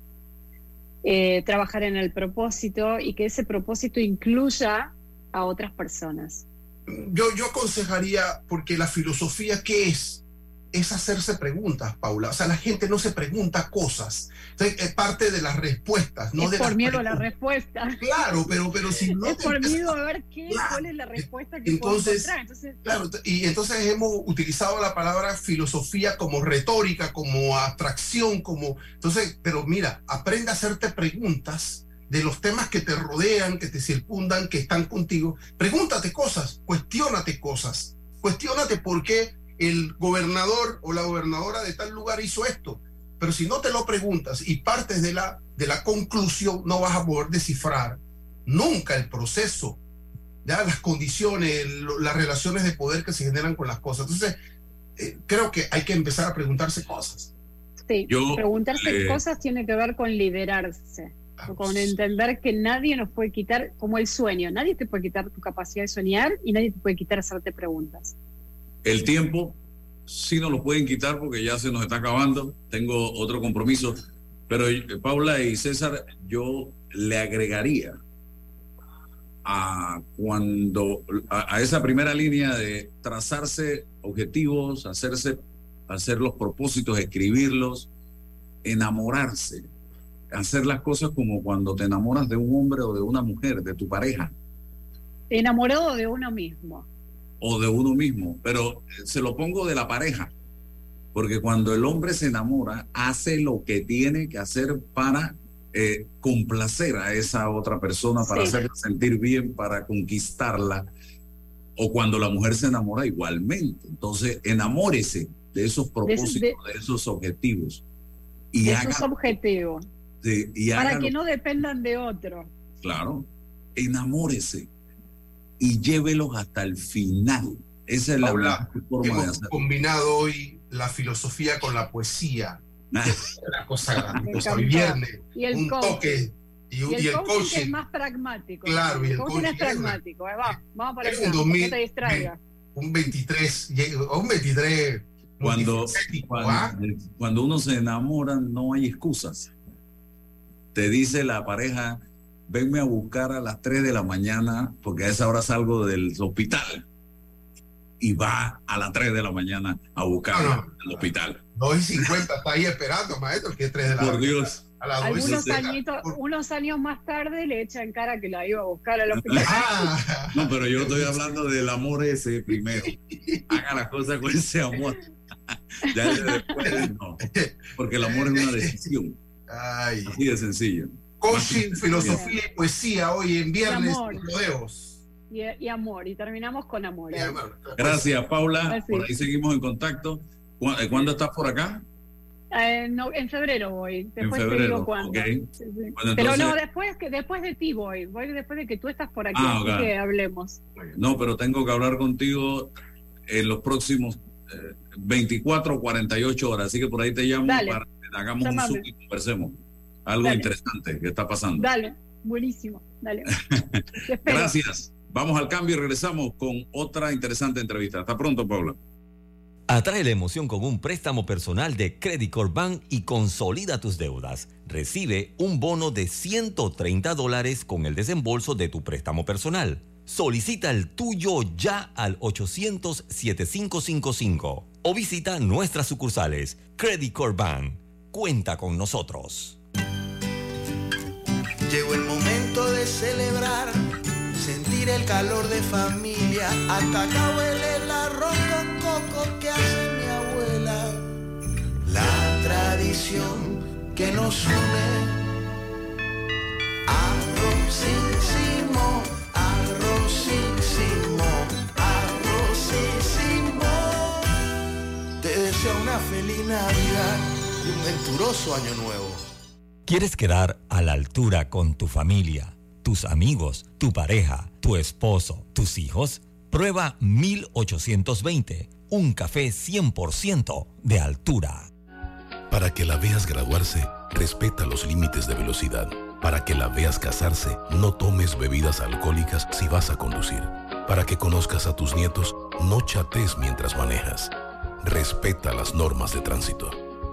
eh, trabajar en el propósito y que ese propósito incluya a otras personas. Yo, yo aconsejaría, porque la filosofía, ¿qué es? Es hacerse preguntas, Paula. O sea, la gente no se pregunta cosas. es parte de las respuestas, no es de por miedo a la respuesta. Claro, pero, pero si no. Es por miedo a ver qué, cuál es la respuesta que entonces, puedo entonces, claro, y entonces hemos utilizado la palabra filosofía como retórica, como abstracción, como. Entonces, pero mira, aprende a hacerte preguntas de los temas que te rodean, que te circundan, que están contigo. Pregúntate cosas, cuestiónate cosas. Cuestiónate por qué el gobernador o la gobernadora de tal lugar hizo esto. Pero si no te lo preguntas y partes de la, de la conclusión, no vas a poder descifrar nunca el proceso, ya las condiciones, las relaciones de poder que se generan con las cosas. Entonces, eh, creo que hay que empezar a preguntarse cosas. Sí, preguntarse eh, cosas tiene que ver con liderarse, con entender que nadie nos puede quitar, como el sueño, nadie te puede quitar tu capacidad de soñar y nadie te puede quitar hacerte preguntas. El tiempo sí nos lo pueden quitar porque ya se nos está acabando. Tengo otro compromiso. Pero eh, Paula y César, yo le agregaría a cuando a, esa primera línea de trazarse objetivos, hacerse, hacer los propósitos, escribirlos, enamorarse, hacer las cosas como cuando te enamoras de un hombre o de una mujer, de tu pareja. Enamorado de uno mismo o de uno mismo, pero se lo pongo de la pareja, Porque cuando el hombre se enamora, hace lo que tiene que hacer para eh, complacer a esa otra persona, para hacerla sentir bien, para conquistarla. O cuando la mujer se enamora igualmente. Entonces, enamórese de esos propósitos, de, esos objetivos. Y de esos objetivos. y para que no dependan de otro. Claro. Enamórese y llévelos hasta el final. Esa es la forma de hacerlo. combinado hoy la filosofía con la poesía. Ah. la cosa grande. viernes, y el un toque. Y, y, el, coaching, es más pragmático. Claro, y el coaching, es pragmático. Va, vamos para un 2000, te distraiga. Un 23, un 23. Cuando, cuando, ¿ah? cuando uno se enamora, no hay excusas. Te dice la pareja, venme a buscar a las 3 de la mañana, porque a esa hora salgo del hospital. Y va a las 3 de la mañana a buscar al hospital. 2 y 50 está ahí esperando, maestro, que es 3 de la Por mañana. Dios. Algunos añitos, unos años más tarde le echan cara que la iba a buscar al hospital. Ah. no, pero yo estoy hablando del amor ese primero. Haga las cosas con ese amor. ya después no. Porque el amor es una decisión. Ay. Así de sencillo. Coaching, filosofía y poesía hoy en viernes y, y, amor, y terminamos con amor. Gracias, Paula. Por ahí seguimos en contacto. Eh, ¿Cuándo estás por acá? Eh, no, en febrero voy. Después te digo cuándo. pero no, después, que, después de ti voy. Voy después de que tú estás por aquí. Ah, así que hablemos. No, pero tengo que hablar contigo en los próximos 24 o 48 horas. Así que por ahí te llamo para que hagamos un Zoom y conversemos algo interesante que está pasando. Dale, buenísimo, dale. Gracias. Vamos al cambio y regresamos con otra interesante entrevista. Hasta pronto, Paula. Atrae la emoción con un préstamo personal de Credit Corp Bank y consolida tus deudas. Recibe un bono de 130 dólares con el desembolso de tu préstamo personal. Solicita el tuyo ya al 800-7555 o visita nuestras sucursales. Credit Corp Bank. Cuenta con nosotros. Llegó el momento de celebrar, sentir el calor de familia. Hasta acá huele el arroz con coco que hace mi abuela. La tradición que nos une. Arrozísimo, arrozísimo, arrozísimo. Te deseo una feliz Navidad y un venturoso año nuevo. ¿Quieres quedar a la altura con tu familia, tus amigos, tu pareja, tu esposo, tus hijos? Prueba 1820, un café 100% de altura. Para que la veas graduarse, respeta los límites de velocidad. Para que la veas casarse, no tomes bebidas alcohólicas si vas a conducir. Para que conozcas a tus nietos, no chates mientras manejas. Respeta las normas de tránsito.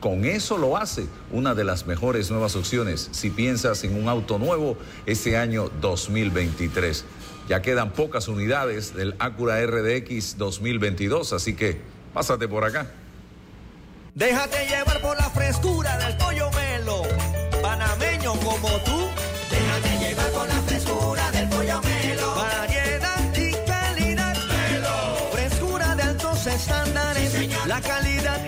con eso lo hace una de las mejores nuevas opciones si piensas en un auto nuevo este año 2023. Ya quedan pocas unidades del Acura RDX 2022, así que pásate por acá. Déjate llevar por la frescura del pollo melo, panameño como tú. Déjate llevar por la frescura del pollo melo. Variedad y calidad. Melo. Frescura de altos estándares. la calidad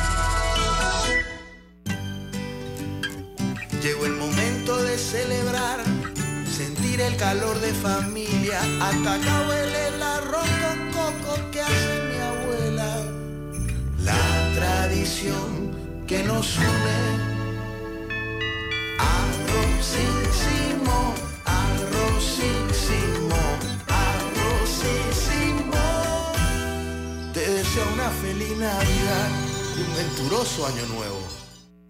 Llegó el momento de celebrar, sentir el calor de familia. Hasta acá huele el arroz con coco que hace mi abuela. La tradición que nos une. Arrozísimo, arrozísimo, arrozísimo. Te deseo una feliz Navidad y un venturoso año nuevo.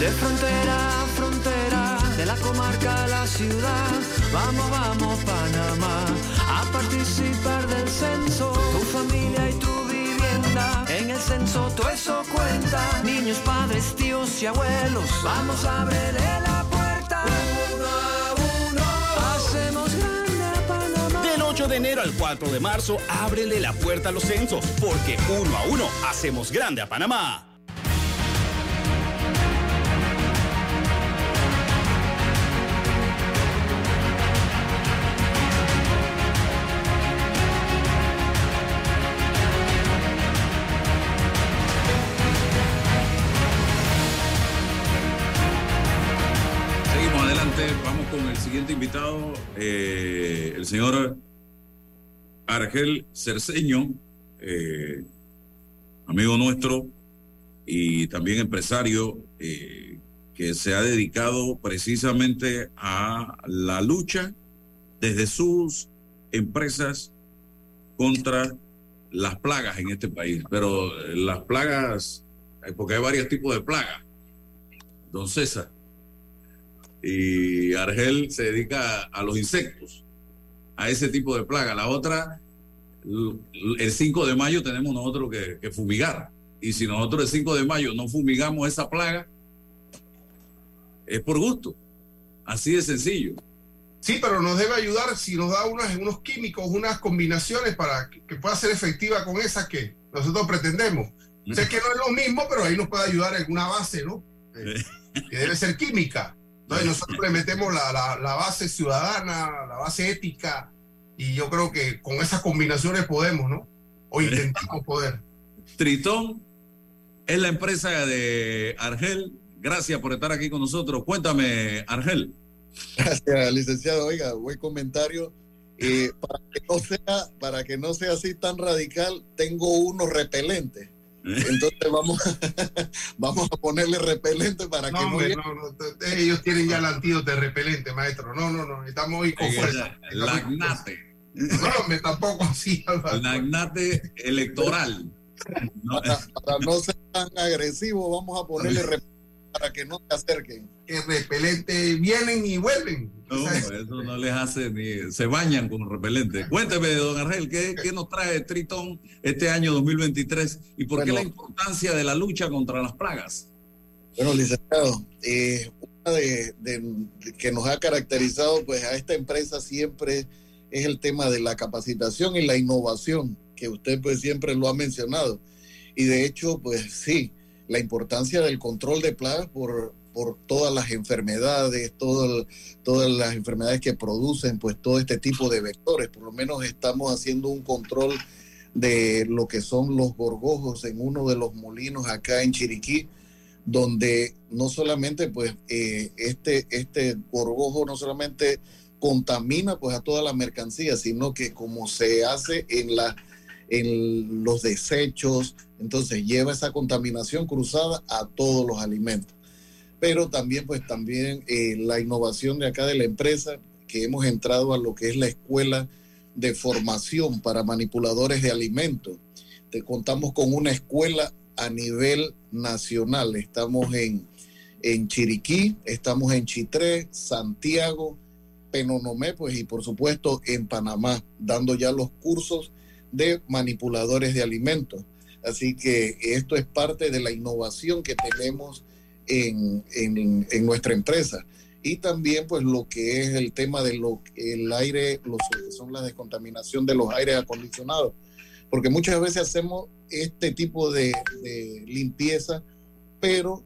De frontera a frontera, de la comarca a la ciudad, vamos, vamos Panamá, a participar del censo, tu familia y tu vivienda, en el censo todo eso cuenta, niños, padres, tíos y abuelos, vamos a abrirle la puerta. Uno a uno, hacemos grande a Panamá. Del 8 de enero al 4 de marzo, ábrele la puerta a los censos, porque uno a uno hacemos grande a Panamá. Siguiente invitado, eh, el señor Argel Cerceño, eh, amigo nuestro y también empresario eh, que se ha dedicado precisamente a la lucha desde sus empresas contra las plagas en este país. Pero las plagas, porque hay varios tipos de plagas. Don César. Y Argel se dedica a los insectos, a ese tipo de plaga. La otra, el 5 de mayo tenemos nosotros que, que fumigar. Y si nosotros el 5 de mayo no fumigamos esa plaga, es por gusto. Así de sencillo. Sí, pero nos debe ayudar si nos da unos, unos químicos, unas combinaciones para que, que pueda ser efectiva con esas que nosotros pretendemos. Sé que no es lo mismo, pero ahí nos puede ayudar alguna base, ¿no? Eh, que debe ser química. Entonces nosotros le metemos la, la- la base ciudadana, la base ética, y yo creo que con esas combinaciones podemos, ¿no? O intentamos poder. Tritón es la empresa de Argel. Gracias por estar aquí con nosotros. Cuéntame, Argel. Gracias, licenciado. Oiga, buen comentario. Eh, para, que no sea, para que no sea así tan radical, tengo unos repelentes. Entonces vamos, vamos a ponerle repelente para No, que hombre, no, no, ellos tienen ya el antídoto de repelente, maestro. No, no, no, estamos hoy con fuerza. Lagnate. No, hombre, tampoco así. Lagnate electoral. No, para, para no ser tan agresivo, vamos a ponerle repelente para que no se acerquen. Que repelente vienen y vuelven. no, eso no les hace ni. Se bañan con repelente. Cuénteme, don Argel, ¿qué, qué nos trae Tritón este año 2023 y por qué Bueno. la importancia de la lucha contra las plagas? Bueno, licenciado, eh, una de, de- de que nos ha caracterizado pues a esta empresa siempre es el tema de la capacitación y la innovación, que usted pues siempre lo ha mencionado. Y de hecho, pues sí, la importancia del control de plagas por, por todas las enfermedades, todas las enfermedades que producen pues todo este tipo de vectores. Por lo menos estamos haciendo un control de lo que son los gorgojos en uno de los molinos acá en Chiriquí, donde no solamente pues eh, este, este gorgojo no solamente contamina pues a toda la mercancía, sino que como se hace en la en los desechos, entonces lleva esa contaminación cruzada a todos los alimentos. Pero también pues también eh, la innovación de acá de la empresa, que hemos entrado a lo que es la escuela de formación para manipuladores de alimentos. Contamos con una escuela a nivel nacional. Estamos en, en Chiriquí, estamos en Chitré, Santiago, Penonomé, pues, y por supuesto en Panamá, dando ya los cursos de manipuladores de alimentos. Así que esto es parte de la innovación que tenemos en, en, nuestra empresa. Y también pues lo que es el tema de lo el aire, lo que son la descontaminación de los aires acondicionados. Porque muchas veces hacemos este tipo de, de limpieza, pero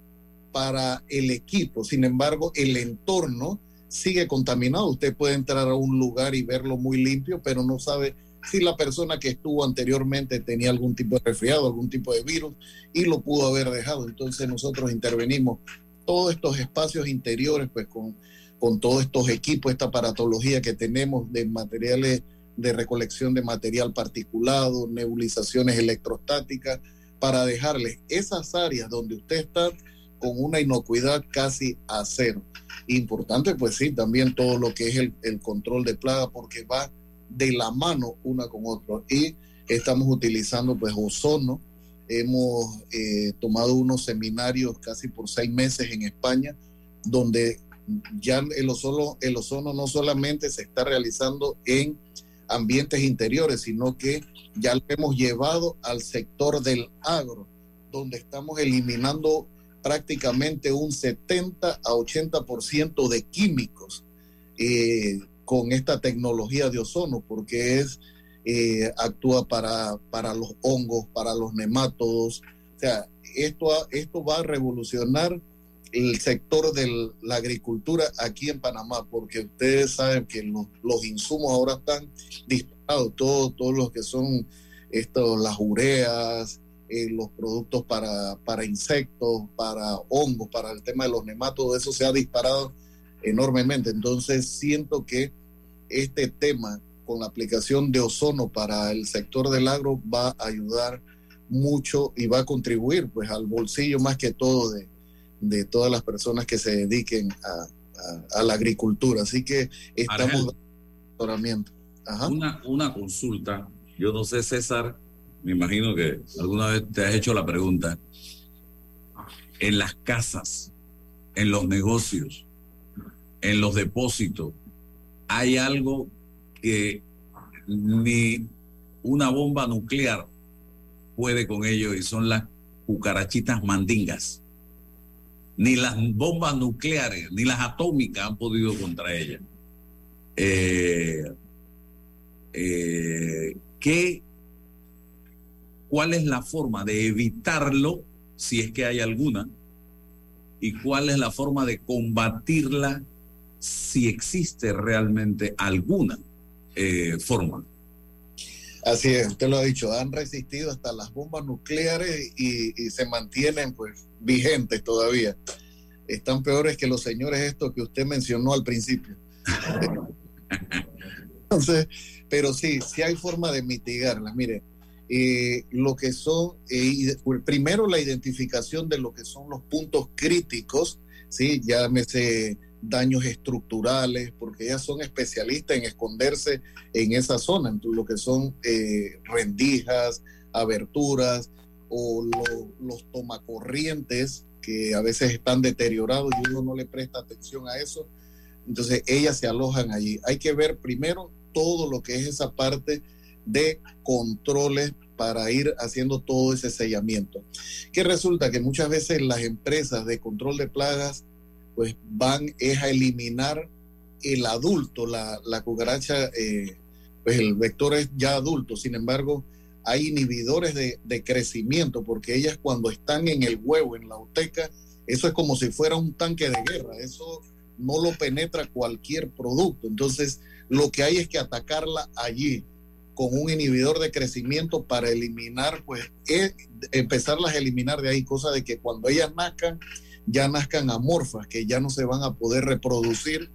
para el equipo. Sin embargo, el entorno sigue contaminado. Usted puede entrar a un lugar y verlo muy limpio, pero no sabe si la persona que estuvo anteriormente tenía algún tipo de resfriado, algún tipo de virus y lo pudo haber dejado. Entonces nosotros intervenimos todos estos espacios interiores, pues con, con todos estos equipos, esta aparatología que tenemos de materiales de recolección de material particulado, nebulizaciones electrostáticas, para dejarles esas áreas donde usted está con una inocuidad casi a cero. Importante, pues sí, también todo lo que es el, el control de plaga, porque va de la mano una con otra. Y estamos utilizando pues ozono. Hemos eh, tomado unos seminarios casi por seis meses en España, donde ya el ozono, el ozono no solamente se está realizando en ambientes interiores, sino que ya lo hemos llevado al sector del agro, donde estamos eliminando prácticamente un 70 a 80% de químicos eh, con esta tecnología de ozono, porque es eh, actúa para, para los hongos, para los nemátodos. O sea, esto, esto va a revolucionar el sector de la agricultura aquí en Panamá, porque ustedes saben que los, los insumos ahora están disparados, todos todo los que son esto, las ureas, eh, los productos para, para insectos, para hongos, para el tema de los nematos, eso se ha disparado enormemente. Entonces siento que este tema con la aplicación de ozono para el sector del agro va a ayudar mucho y va a contribuir pues al bolsillo más que todo de, de todas las personas que se dediquen a, a, a la agricultura. Así que estamos asesoramiento. Una, una consulta, yo no sé César, me imagino que alguna vez te has hecho la pregunta, en las casas, en los negocios, en los depósitos, hay algo que ni una bomba nuclear puede con ello y son las cucarachitas mandingas. Ni las bombas nucleares, ni las atómicas han podido contra ellas. Eh, eh, ¿qué, ¿Cuál es la forma de evitarlo, si es que hay alguna? ¿Y cuál es la forma de combatirla si existe realmente alguna eh, forma. Así es, usted lo ha dicho, han resistido hasta las bombas nucleares y, y, se mantienen pues vigentes todavía. Están peores que los señores estos que usted mencionó al principio. Entonces, pero sí, sí hay forma de mitigarlas. Mire, eh, lo que son, eh, primero la identificación de lo que son los puntos críticos, ¿sí? Llámese daños estructurales, porque ellas son especialistas en esconderse en esa zona, en lo que son eh, rendijas, aberturas o lo, los tomacorrientes que a veces están deteriorados y uno no le presta atención a eso. Entonces ellas se alojan allí. Hay que ver primero todo lo que es esa parte de controles para ir haciendo todo ese sellamiento. Que resulta que muchas veces las empresas de control de plagas pues van es a eliminar el adulto, la, la cucaracha, eh, pues el vector es ya adulto, sin embargo hay inhibidores de, de, crecimiento, porque ellas cuando están en el huevo, en la uteca, eso es como si fuera un tanque de guerra, eso no lo penetra cualquier producto, entonces lo que hay es que atacarla allí con un inhibidor de crecimiento para eliminar, pues es, empezarlas a eliminar de ahí, cosa de que cuando ellas nazcan, ya nazcan amorfas, que ya no se van a poder reproducir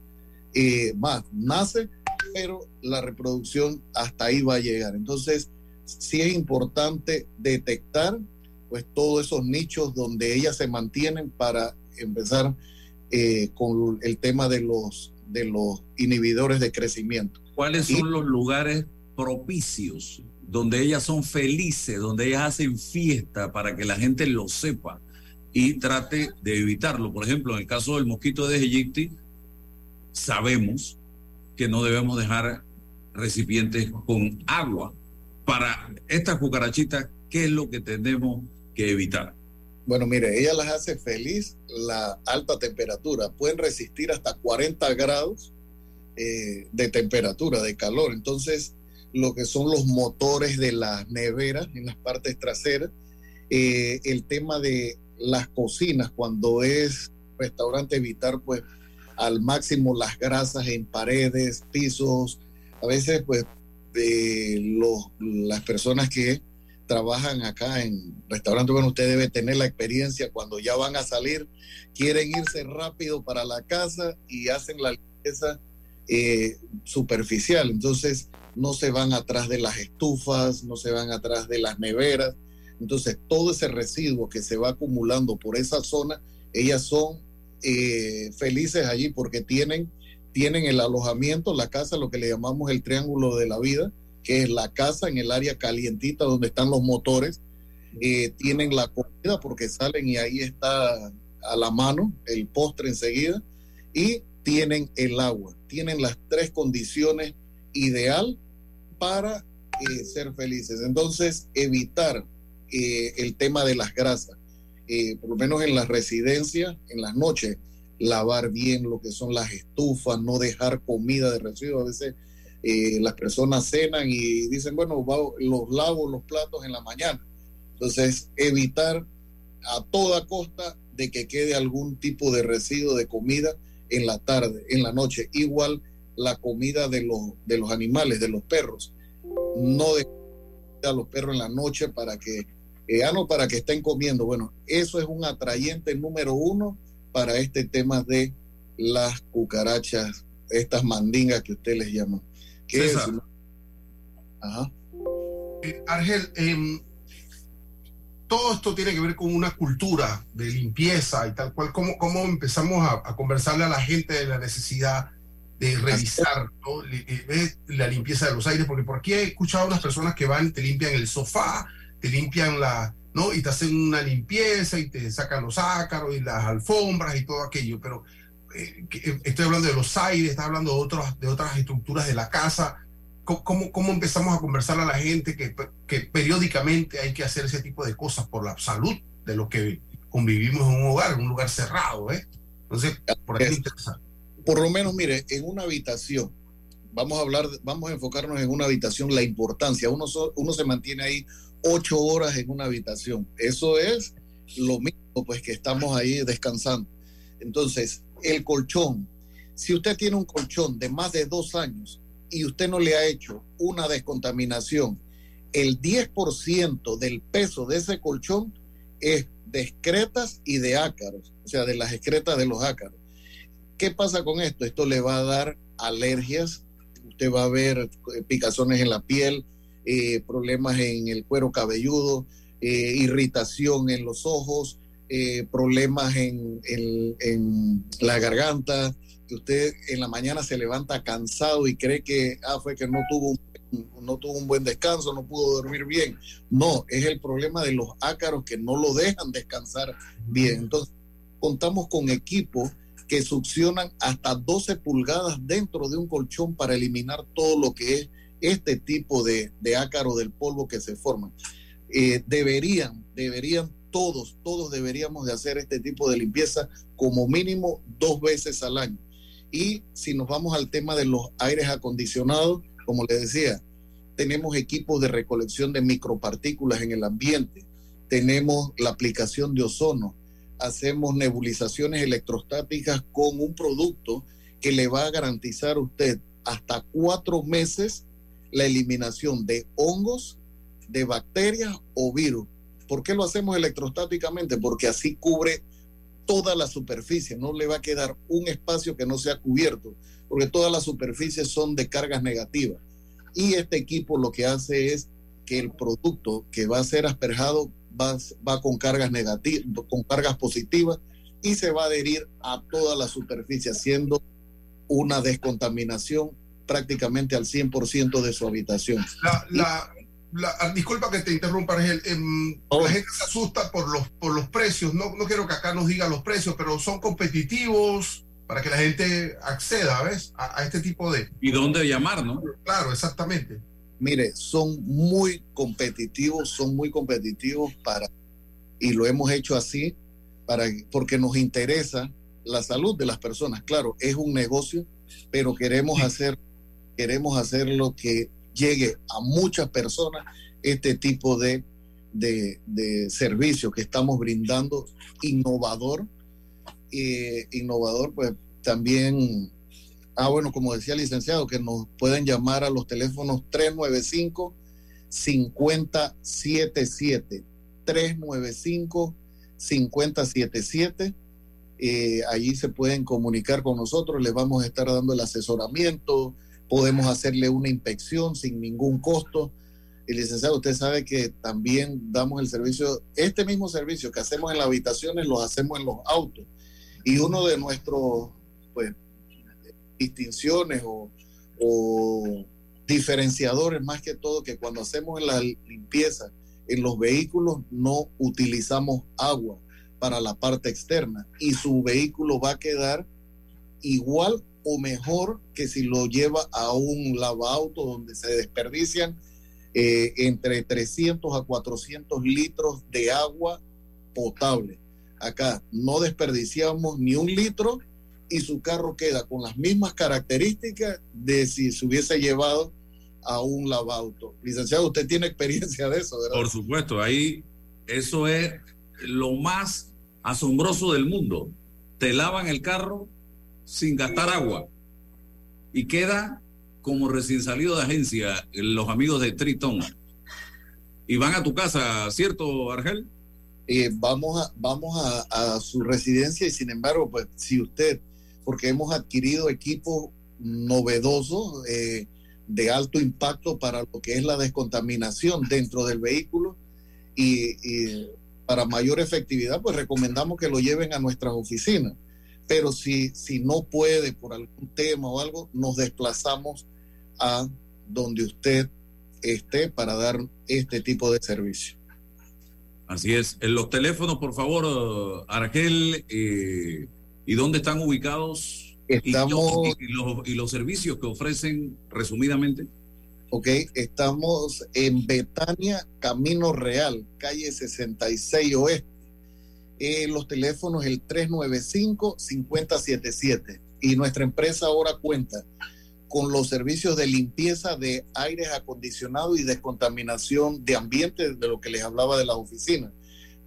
eh, más. Nace, pero la reproducción hasta ahí va a llegar. Entonces, sí es importante detectar pues todos esos nichos donde ellas se mantienen para empezar eh, con el tema de los, de los inhibidores de crecimiento. ¿Cuáles son y, los lugares propicios donde ellas son felices, donde ellas hacen fiesta para que la gente lo sepa? Y trate de evitarlo. Por ejemplo, en el caso del mosquito de Egipti, sabemos que no debemos dejar recipientes con agua. Para estas cucarachitas, ¿qué es lo que tenemos que evitar? Bueno, mire, ella las hace feliz la alta temperatura. Pueden resistir hasta 40 grados eh, de temperatura, de calor. Entonces, lo que son los motores de las neveras en las partes traseras, eh, el tema de las cocinas, cuando es restaurante, evitar pues al máximo las grasas en paredes, pisos, a veces pues de los, las personas que trabajan acá en restaurantes, bueno, usted debe tener la experiencia cuando ya van a salir, quieren irse rápido para la casa y hacen la limpieza eh, superficial. Entonces, no se van atrás de las estufas, no se van atrás de las neveras. Entonces, todo ese residuo que se va acumulando por esa zona, ellas son eh, felices allí porque tienen, tienen el alojamiento, la casa, lo que le llamamos el triángulo de la vida, que es la casa en el área calientita donde están los motores. Eh, tienen la comida porque salen y ahí está a la mano el postre enseguida. Y tienen el agua. Tienen las tres condiciones ideal para eh, ser felices. Entonces, evitar eh, el tema de las grasas, eh, por lo menos en las residencias, en las noches, lavar bien lo que son las estufas, no dejar comida de residuos. A veces las personas cenan y dicen, bueno, los lavo los platos en la mañana. Entonces, evitar a toda costa de que quede algún tipo de residuo de comida en la tarde, en la noche. Igual la comida de los, de los animales, de los perros. No de a los perros en la noche para que, eh, ah, no, para que estén comiendo. Bueno, eso es un atrayente número uno para este tema de las cucarachas, estas mandingas que usted les llama. ¿Qué es? Ajá. Eh, Argel, em, todo esto tiene que ver con una cultura de limpieza y tal cual. ¿Cómo, cómo empezamos a, a conversarle a la gente de la necesidad de revisar eh, la limpieza de los aires, porque por aquí he escuchado a unas personas que van, te limpian el sofá, te limpian la, ¿no? Y te hacen una limpieza y te sacan los ácaros y las alfombras y todo aquello, pero eh, eh, estoy hablando de los aires, estoy hablando de, otros, de otras estructuras de la casa. ¿Cómo, cómo empezamos a conversar a la gente que, que periódicamente hay que hacer ese tipo de cosas por la salud de los que convivimos en un hogar, en un lugar cerrado, ¿eh? Entonces, por ahí interesa por lo menos, mire, en una habitación, vamos a hablar, vamos a enfocarnos en una habitación, la importancia. Uno, uno se mantiene ahí ocho horas en una habitación. Eso es lo mismo, pues que estamos ahí descansando. Entonces, el colchón, si usted tiene un colchón de más de dos años y usted no le ha hecho una descontaminación, el 10% del peso de ese colchón es de excretas y de ácaros, o sea, de las excretas de los ácaros. ¿Qué pasa con esto? Esto le va a dar alergias, usted va a ver eh, picazones en la piel, eh, problemas en el cuero cabelludo, eh, irritación en los ojos, problemas en, en, la garganta, que usted en la mañana se levanta cansado y cree que ah, fue que no tuvo, no tuvo un buen descanso, no pudo dormir bien. No, es el problema de los ácaros que no lo dejan descansar bien. Entonces, contamos con equipos que succionan hasta 12 pulgadas dentro de un colchón para eliminar todo lo que es este tipo de, ácaro del polvo que se forma. Eh, deberían, deberían todos, todos deberíamos de hacer este tipo de limpieza como mínimo dos veces al año. Y si nos vamos al tema de los aires acondicionados, como les decía, tenemos equipos de recolección de micropartículas en el ambiente, tenemos la aplicación de ozono, hacemos nebulizaciones electrostáticas con un producto que le va a garantizar a usted hasta cuatro meses la eliminación de hongos, de bacterias o virus. ¿Por qué lo hacemos electrostáticamente? Porque así cubre toda la superficie, no le va a quedar un espacio que no sea cubierto, porque todas las superficies son de cargas negativas. Y este equipo lo que hace es que el producto que va a ser asperjado va, con cargas negativas, con cargas positivas y se va a adherir a toda la superficie, haciendo una descontaminación prácticamente al 100% de su habitación. La, ah, disculpa que te interrumpa, Argel. Em, la gente se asusta por los, por los precios. No, no quiero que acá nos diga los precios, pero son competitivos para que la gente acceda, ¿ves? A, a este tipo de... ¿Y dónde llamar, no? Claro, exactamente mire, son muy competitivos, son muy competitivos para y lo hemos hecho así para, porque nos interesa la salud de las personas. Claro, es un negocio, pero queremos hacer, queremos hacer lo que llegue a muchas personas este tipo de, de, de servicio que estamos brindando innovador. Innovador, pues también, ah, bueno, como decía el licenciado, que nos pueden llamar a los teléfonos 395 5077 395 5077 eh, allí se pueden comunicar con nosotros, les vamos a estar dando el asesoramiento, podemos hacerle una inspección sin ningún costo. Y licenciado, usted sabe que también damos el servicio, este mismo servicio que hacemos en las habitaciones, lo hacemos en los autos. Y uno de nuestros, pues, distinciones o, o diferenciadores más que todo, que cuando hacemos la limpieza en los vehículos no utilizamos agua para la parte externa y su vehículo va a quedar igual o mejor que si lo lleva a un lavauto donde se desperdician eh, entre 300 a 400 litros de agua potable. Acá no desperdiciamos ni un litro y su carro queda con las mismas características de si se hubiese llevado a un lavauto. Licenciado, usted tiene experiencia de eso, ¿verdad? Por supuesto, ahí eso es lo más asombroso del mundo. Te lavan el carro sin gastar agua y queda como recién salido de agencia los amigos de Triton. Y van a tu casa, ¿cierto, Argel? Eh, vamos a, vamos a, a, su residencia y sin embargo, pues si usted, porque hemos adquirido equipos novedosos eh, de alto impacto para lo que es la descontaminación dentro del vehículo y, y para mayor efectividad, pues recomendamos que lo lleven a nuestras oficinas. Pero si, si no puede por algún tema o algo, nos desplazamos a donde usted esté para dar este tipo de servicio. Así es. En los teléfonos, por favor, Argel, eh, ¿y dónde están ubicados? Estamos... ¿Y, y, los, ¿Y los servicios que ofrecen resumidamente? Ok, estamos en Betania, Camino Real, calle 66 Oeste. Los teléfonos el 395-5077. Y nuestra empresa ahora cuenta con los servicios de limpieza de aires acondicionados y descontaminación de ambiente, de lo que les hablaba de las oficinas.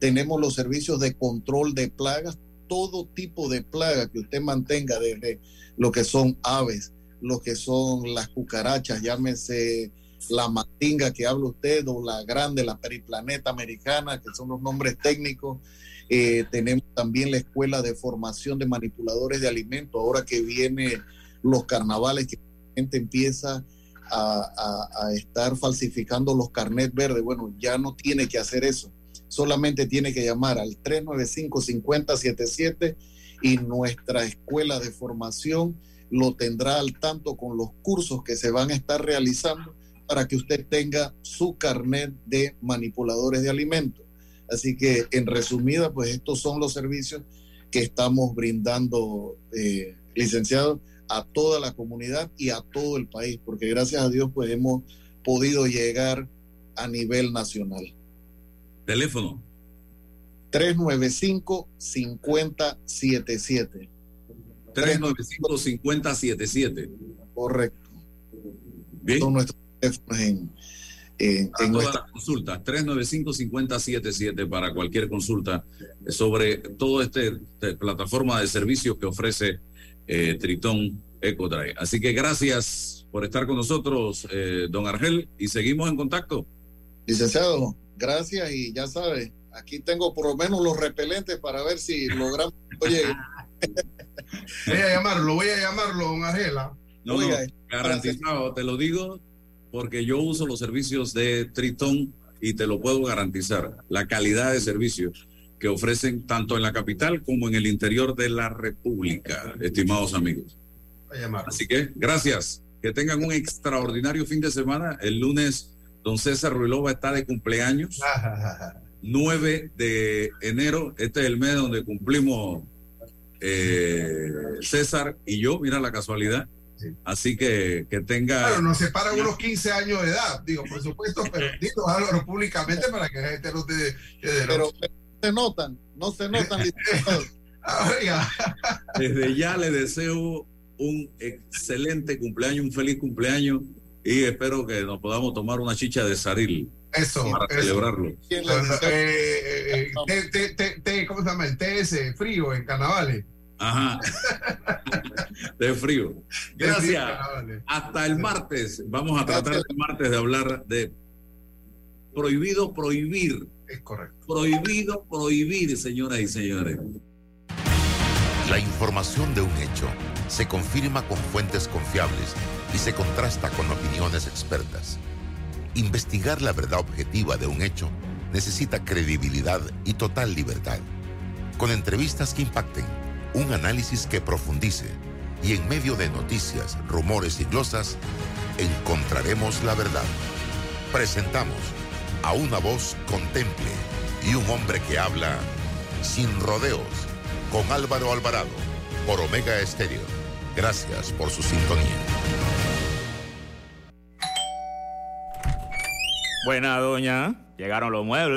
Tenemos los servicios de control de plagas, todo tipo de plaga que usted mantenga, desde lo que son aves, lo que son las cucarachas, llámese la matinga que habla usted o la grande, la periplaneta americana, que son los nombres técnicos. Eh, tenemos también la escuela de formación de manipuladores de alimentos, ahora que viene los carnavales, que la gente empieza a, a, estar falsificando los carnet verdes. Bueno, ya no tiene que hacer eso, solamente tiene que llamar al 395-5077 y nuestra escuela de formación lo tendrá al tanto con los cursos que se van a estar realizando para que usted tenga su carnet de manipuladores de alimentos. Así que, en resumida, pues estos son los servicios que estamos brindando, eh, licenciado, a toda la comunidad y a todo el país, porque gracias a Dios, pues hemos podido llegar a nivel nacional. Teléfono. 395-5077. 395-5077. Correcto. Bien. Son nuestros teléfonos en, en, Para en todas nuestra... las consultas, 395-5077 para cualquier consulta sobre toda esta este plataforma de servicios que ofrece eh, Tritón EcoDrive. Así que gracias por estar con nosotros, eh, don Argel, y seguimos en contacto. Licenciado, gracias y ya sabe, aquí tengo por lo menos los repelentes para ver si logramos. Oye, Voy a llamarlo, voy a llamarlo, don Angela. No, Oiga, no, garantizado, te lo digo porque yo uso los servicios de Tritón y te lo puedo garantizar, la calidad de servicio que ofrecen tanto en la capital como en el interior de la República, estimados amigos. Así que gracias, que tengan un extraordinario fin de semana. El lunes, don César Ruilova está de cumpleaños, 9 de enero, este es el mes donde cumplimos eh, César y yo, mira la casualidad. Así que que tenga. Claro, nos separan unos 15 años de edad, digo, por supuesto, pero digo Álvaro públicamente para que la gente no te. que de- pero, se notan, no se notan. Oiga, Desde ya le deseo un excelente cumpleaños, un feliz cumpleaños y espero que nos podamos tomar una chicha de saril eso. para eso. celebrarlo. ¿Quién Eh, eh, eh, ¿Cómo se llama? El ese frío en carnavales. Ajá. De frío. Gracias. carnavales. Hasta el martes. Vamos a tratar Gracias. el martes de hablar de prohibido prohibir. Es correcto. Prohibido prohibir, señoras y señores. La información de un hecho se confirma con fuentes confiables y se contrasta con opiniones expertas. Investigar la verdad objetiva de un hecho necesita credibilidad y total libertad. Con entrevistas que impacten, un análisis que profundice y en medio de noticias, rumores y glosas, encontraremos la verdad. Presentamos a una voz contemple y un hombre que habla sin rodeos con Álvaro Alvarado por Omega Estéreo. Gracias por su sintonía. Buena, doña. Llegaron los muebles.